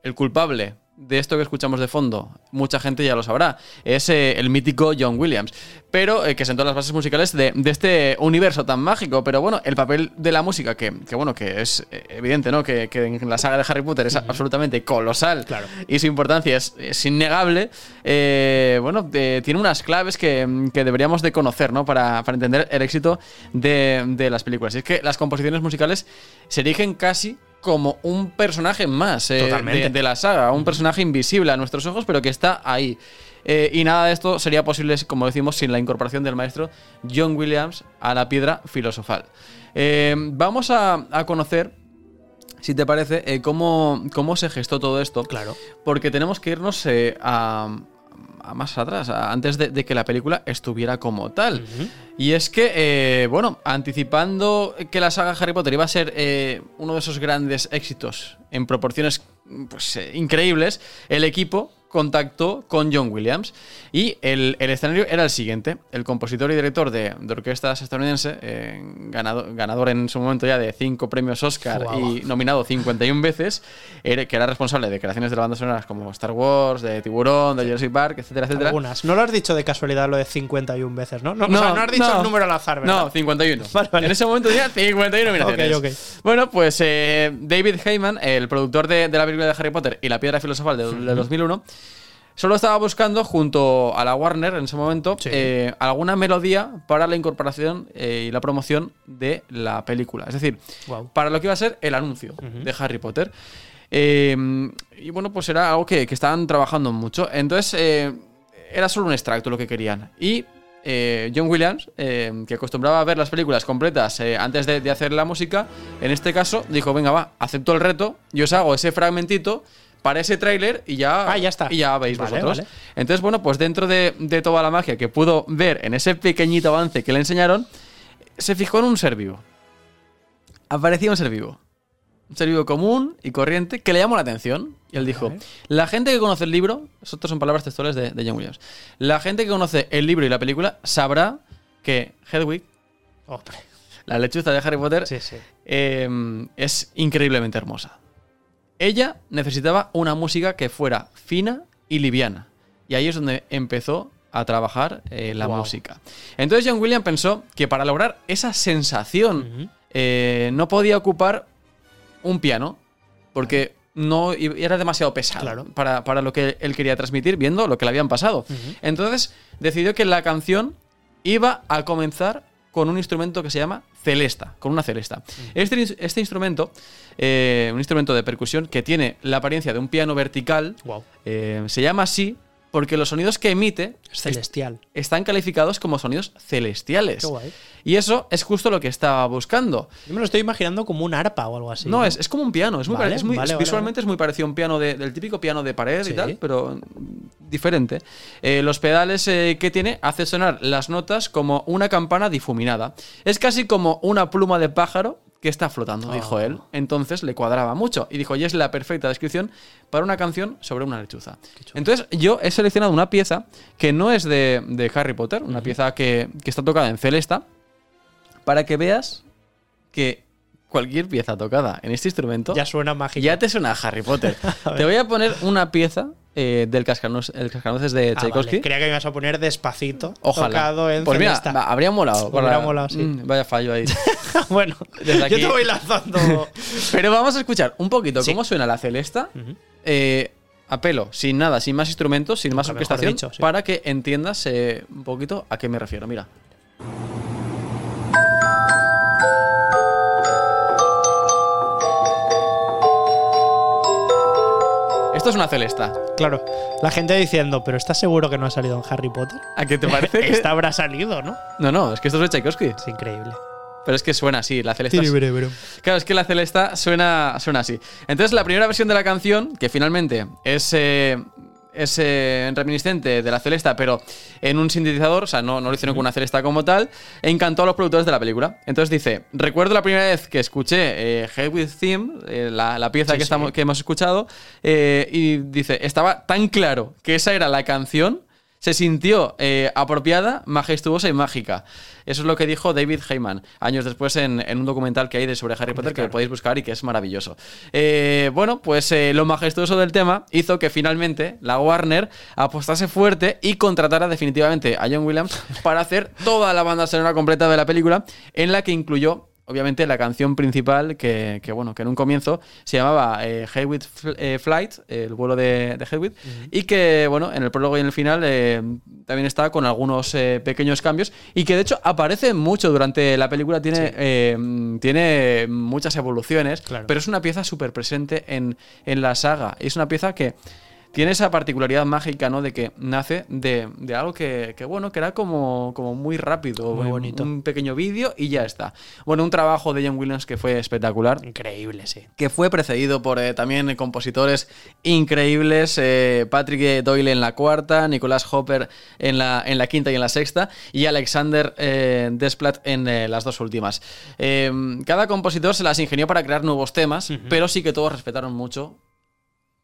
El culpable de esto que escuchamos de fondo, mucha gente ya lo sabrá, es eh, el mítico John Williams, pero eh, que sentó las bases musicales de, de este universo tan mágico. Pero bueno, el papel de la música, que, que bueno, que es eh, evidente, ¿no? Que, que en la saga de Harry Potter es absolutamente colosal Claro. y su importancia es, es innegable, eh, bueno, tiene unas claves que, que deberíamos de conocer, ¿no? Para, para entender el éxito de, de las películas. Y es que las composiciones musicales se erigen casi como un personaje más eh, de, de la saga, un personaje invisible a nuestros ojos, pero que está ahí. Eh, y nada de esto sería posible, como decimos, sin la incorporación del maestro John Williams a la piedra filosofal. Eh, vamos a, a conocer si te parece, cómo, cómo se gestó todo esto. Claro. Porque tenemos que irnos a, a más atrás, a- antes de, de que la película estuviera como tal. Y es que, eh, bueno, anticipando que la saga Harry Potter iba a ser eh, uno de esos grandes éxitos en proporciones pues, eh, increíbles, el equipo contactó con John Williams y el, el escenario era el siguiente. El compositor y director de, de orquestas estadounidense, eh, ganado- ganador en su momento ya de cinco premios Oscar y nominado 51 veces, era- que era responsable de creaciones de bandas sonoras como Star Wars, de Tiburón, de Jurassic Park, etcétera, etcétera. Algunas. No lo has dicho de casualidad lo de 51 veces, ¿no? No, No, o sea, no has dicho no. el número al azar, ¿verdad? No, 51. Vale, vale. En ese momento tenía 51 nominaciones. Ok, ok. Bueno, pues eh, David Heyman, el productor de, de la película de Harry Potter y la piedra filosofal de, del 2001, solo estaba buscando, junto a la Warner en ese momento, eh, alguna melodía para la incorporación eh, y la promoción de la película. Es decir, para lo que iba a ser el anuncio de Harry Potter. Eh, y bueno, pues era algo que, que estaban trabajando mucho. Entonces, eh, era solo un extracto lo que querían. Y eh, John Williams, eh, que acostumbraba a ver las películas completas eh, antes de, de hacer la música, en este caso dijo, venga, va, acepto el reto, y os hago ese fragmentito para ese tráiler y ya, Ah, ya está. y ya veis Vale, vosotros. vale. Entonces, bueno, pues dentro de, de toda la magia que pudo ver en ese pequeñito avance que le enseñaron, se fijó en un ser vivo. Aparecía un ser vivo. Un ser vivo común y corriente que le llamó la atención. Y él dijo, la gente que conoce el libro, estas son palabras textuales de, de John Williams, la gente que conoce el libro y la película sabrá que Hedwig, la lechuza de Harry Potter, Sí, sí. eh, es increíblemente hermosa. Ella necesitaba una música que fuera fina y liviana. Y ahí es donde empezó a trabajar eh, la música. Entonces John Williams pensó que para lograr esa sensación eh, no podía ocupar un piano, porque no era demasiado pesado Claro. para, para lo que él quería transmitir, viendo lo que le habían pasado. Entonces decidió que la canción iba a comenzar con un instrumento que se llama celesta, con una celesta. Este, ins- este instrumento, eh, un instrumento de percusión que tiene la apariencia de un piano vertical, Wow. eh, se llama así porque los sonidos que emite Es celestial. están calificados como sonidos celestiales. Qué guay. Y eso es justo lo que estaba buscando. Yo me lo estoy imaginando como un arpa o algo así. No, es, es como un piano. Es muy, Vale, pare- es muy- vale, vale, visualmente es muy parecido a un piano de- del típico piano de pared Sí. y tal, pero mm, diferente. Eh, los pedales eh, que tiene hace sonar las notas como una campana difuminada. Es casi como una pluma de pájaro que está flotando, dijo Oh. él. Entonces le cuadraba mucho y dijo, y es la perfecta descripción para una canción sobre una lechuza. Entonces yo he seleccionado una pieza que no es de, de Harry Potter, una pieza que, que está tocada en celesta, para que veas que cualquier pieza tocada en este instrumento Ya suena mágico. ya te suena a Harry Potter. te voy a poner una pieza eh, del cascanueces, el cascanueces de Ah, Tchaikovsky. vale. Creía que me ibas a poner despacito. Ojalá. Tocado en pues mira, va, habría molado. Hubiera Para- molado, sí. Mm, vaya fallo ahí. bueno, Desde yo te voy lanzando. Pero vamos a escuchar un poquito Sí. cómo suena la celesta. Eh, a pelo, sin nada, sin más instrumentos, sin más Nunca orquestación, dicho, sí. para que entiendas eh, un poquito a qué me refiero. Mira. Esto es una celesta. Claro, la gente diciendo, pero ¿estás seguro que no ha salido en Harry Potter? ¿A qué te parece? que- Esta habrá salido, ¿no? No, no, es que esto es de Tchaikovsky. Es increíble. Pero es que suena así, la celesta. Claro, es que la celesta suena, suena así. Entonces, la primera versión de la canción, que finalmente es, eh, es eh, reminiscente de la celesta, pero en un sintetizador, o sea, no, no lo hicieron con una celesta como tal, encantó a los productores de la película. Entonces dice: Recuerdo la primera vez que escuché eh, Head with Theme, eh, la, la pieza Sí, que, sí. estamos, que hemos escuchado, eh, y dice: Estaba tan claro que esa era la canción. Se sintió eh, apropiada, majestuosa y mágica. Eso es lo que dijo David Heyman años después en, en un documental que hay de sobre Harry Potter que podéis buscar y que es maravilloso. Eh, bueno, pues eh, lo majestuoso del tema hizo que finalmente la Warner apostase fuerte y contratara definitivamente a John Williams para hacer toda la banda sonora completa de la película, en la que incluyó obviamente la canción principal que, que, bueno que en un comienzo se llamaba eh, Headwith Fl- eh, Flight el vuelo de, de Headwith y que bueno en el prólogo y en el final eh, también está con algunos eh, pequeños cambios y que de hecho aparece mucho durante la película tiene tiene muchas evoluciones pero es una pieza súper presente en, en la saga. Es una pieza que tiene esa particularidad mágica, ¿no? De que nace de, de algo que, que, bueno, que era como, como muy rápido. Muy un- bonito. Un pequeño vídeo y ya está. Bueno, un trabajo de John Williams que fue espectacular. Increíble, sí. Que fue precedido por eh, también compositores increíbles. eh, Patrick Doyle en la cuarta, Nicolás Hopper en la, en la quinta y en la sexta, y Alexander eh, Desplat en las dos últimas. Cada compositor se las ingenió para crear nuevos temas, pero sí que todos respetaron mucho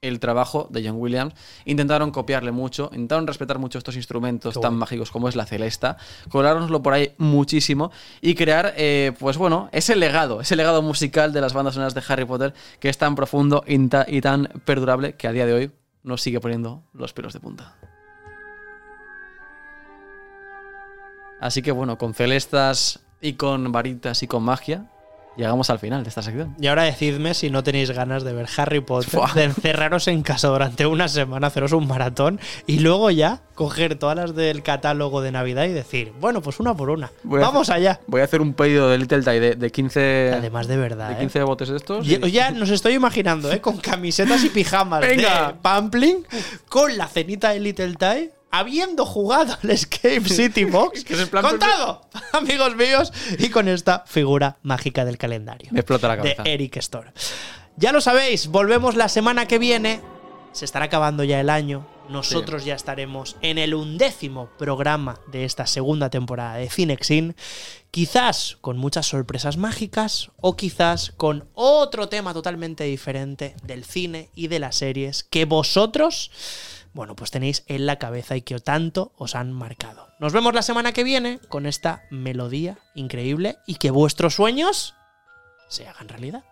el trabajo de John Williams. Intentaron copiarle mucho, intentaron respetar mucho estos instrumentos Qué tan bueno. mágicos como es la celesta, colárnoslo por ahí muchísimo y crear, eh, pues bueno, ese legado, ese legado musical de las bandas sonoras de Harry Potter que es tan profundo y tan perdurable que a día de hoy nos sigue poniendo los pelos de punta. Así que bueno, con celestas y con varitas y con magia, llegamos al final de esta sección. Y ahora decidme si no tenéis ganas de ver Harry Potter, Fua. de encerraros en casa durante una semana, haceros un maratón y luego ya coger todas las del catálogo de Navidad y decir, bueno, pues una por una. Voy Vamos hacer- allá. Voy a hacer un pedido de Little Tie de, de 15. Además, de verdad. De ¿eh? 15 botes de estos. Ya, y- ya nos estoy imaginando, ¿eh? Con camisetas y pijamas Venga. de Pampling, con la cenita de Little Tie, habiendo jugado al Escape City Box. Que es ¡Contado! Amigos míos, y con esta figura mágica del calendario. Me explota la de cabeza. Eric Store. Ya lo sabéis, volvemos la semana que viene. Se estará acabando ya el año. Nosotros ya estaremos en el undécimo programa de esta segunda temporada de Cinexin. Quizás con muchas sorpresas mágicas o quizás con otro tema totalmente diferente del cine y de las series que vosotros, bueno, pues tenéis en la cabeza y que tanto os han marcado. Nos vemos la semana que viene con esta melodía increíble y que vuestros sueños se hagan realidad.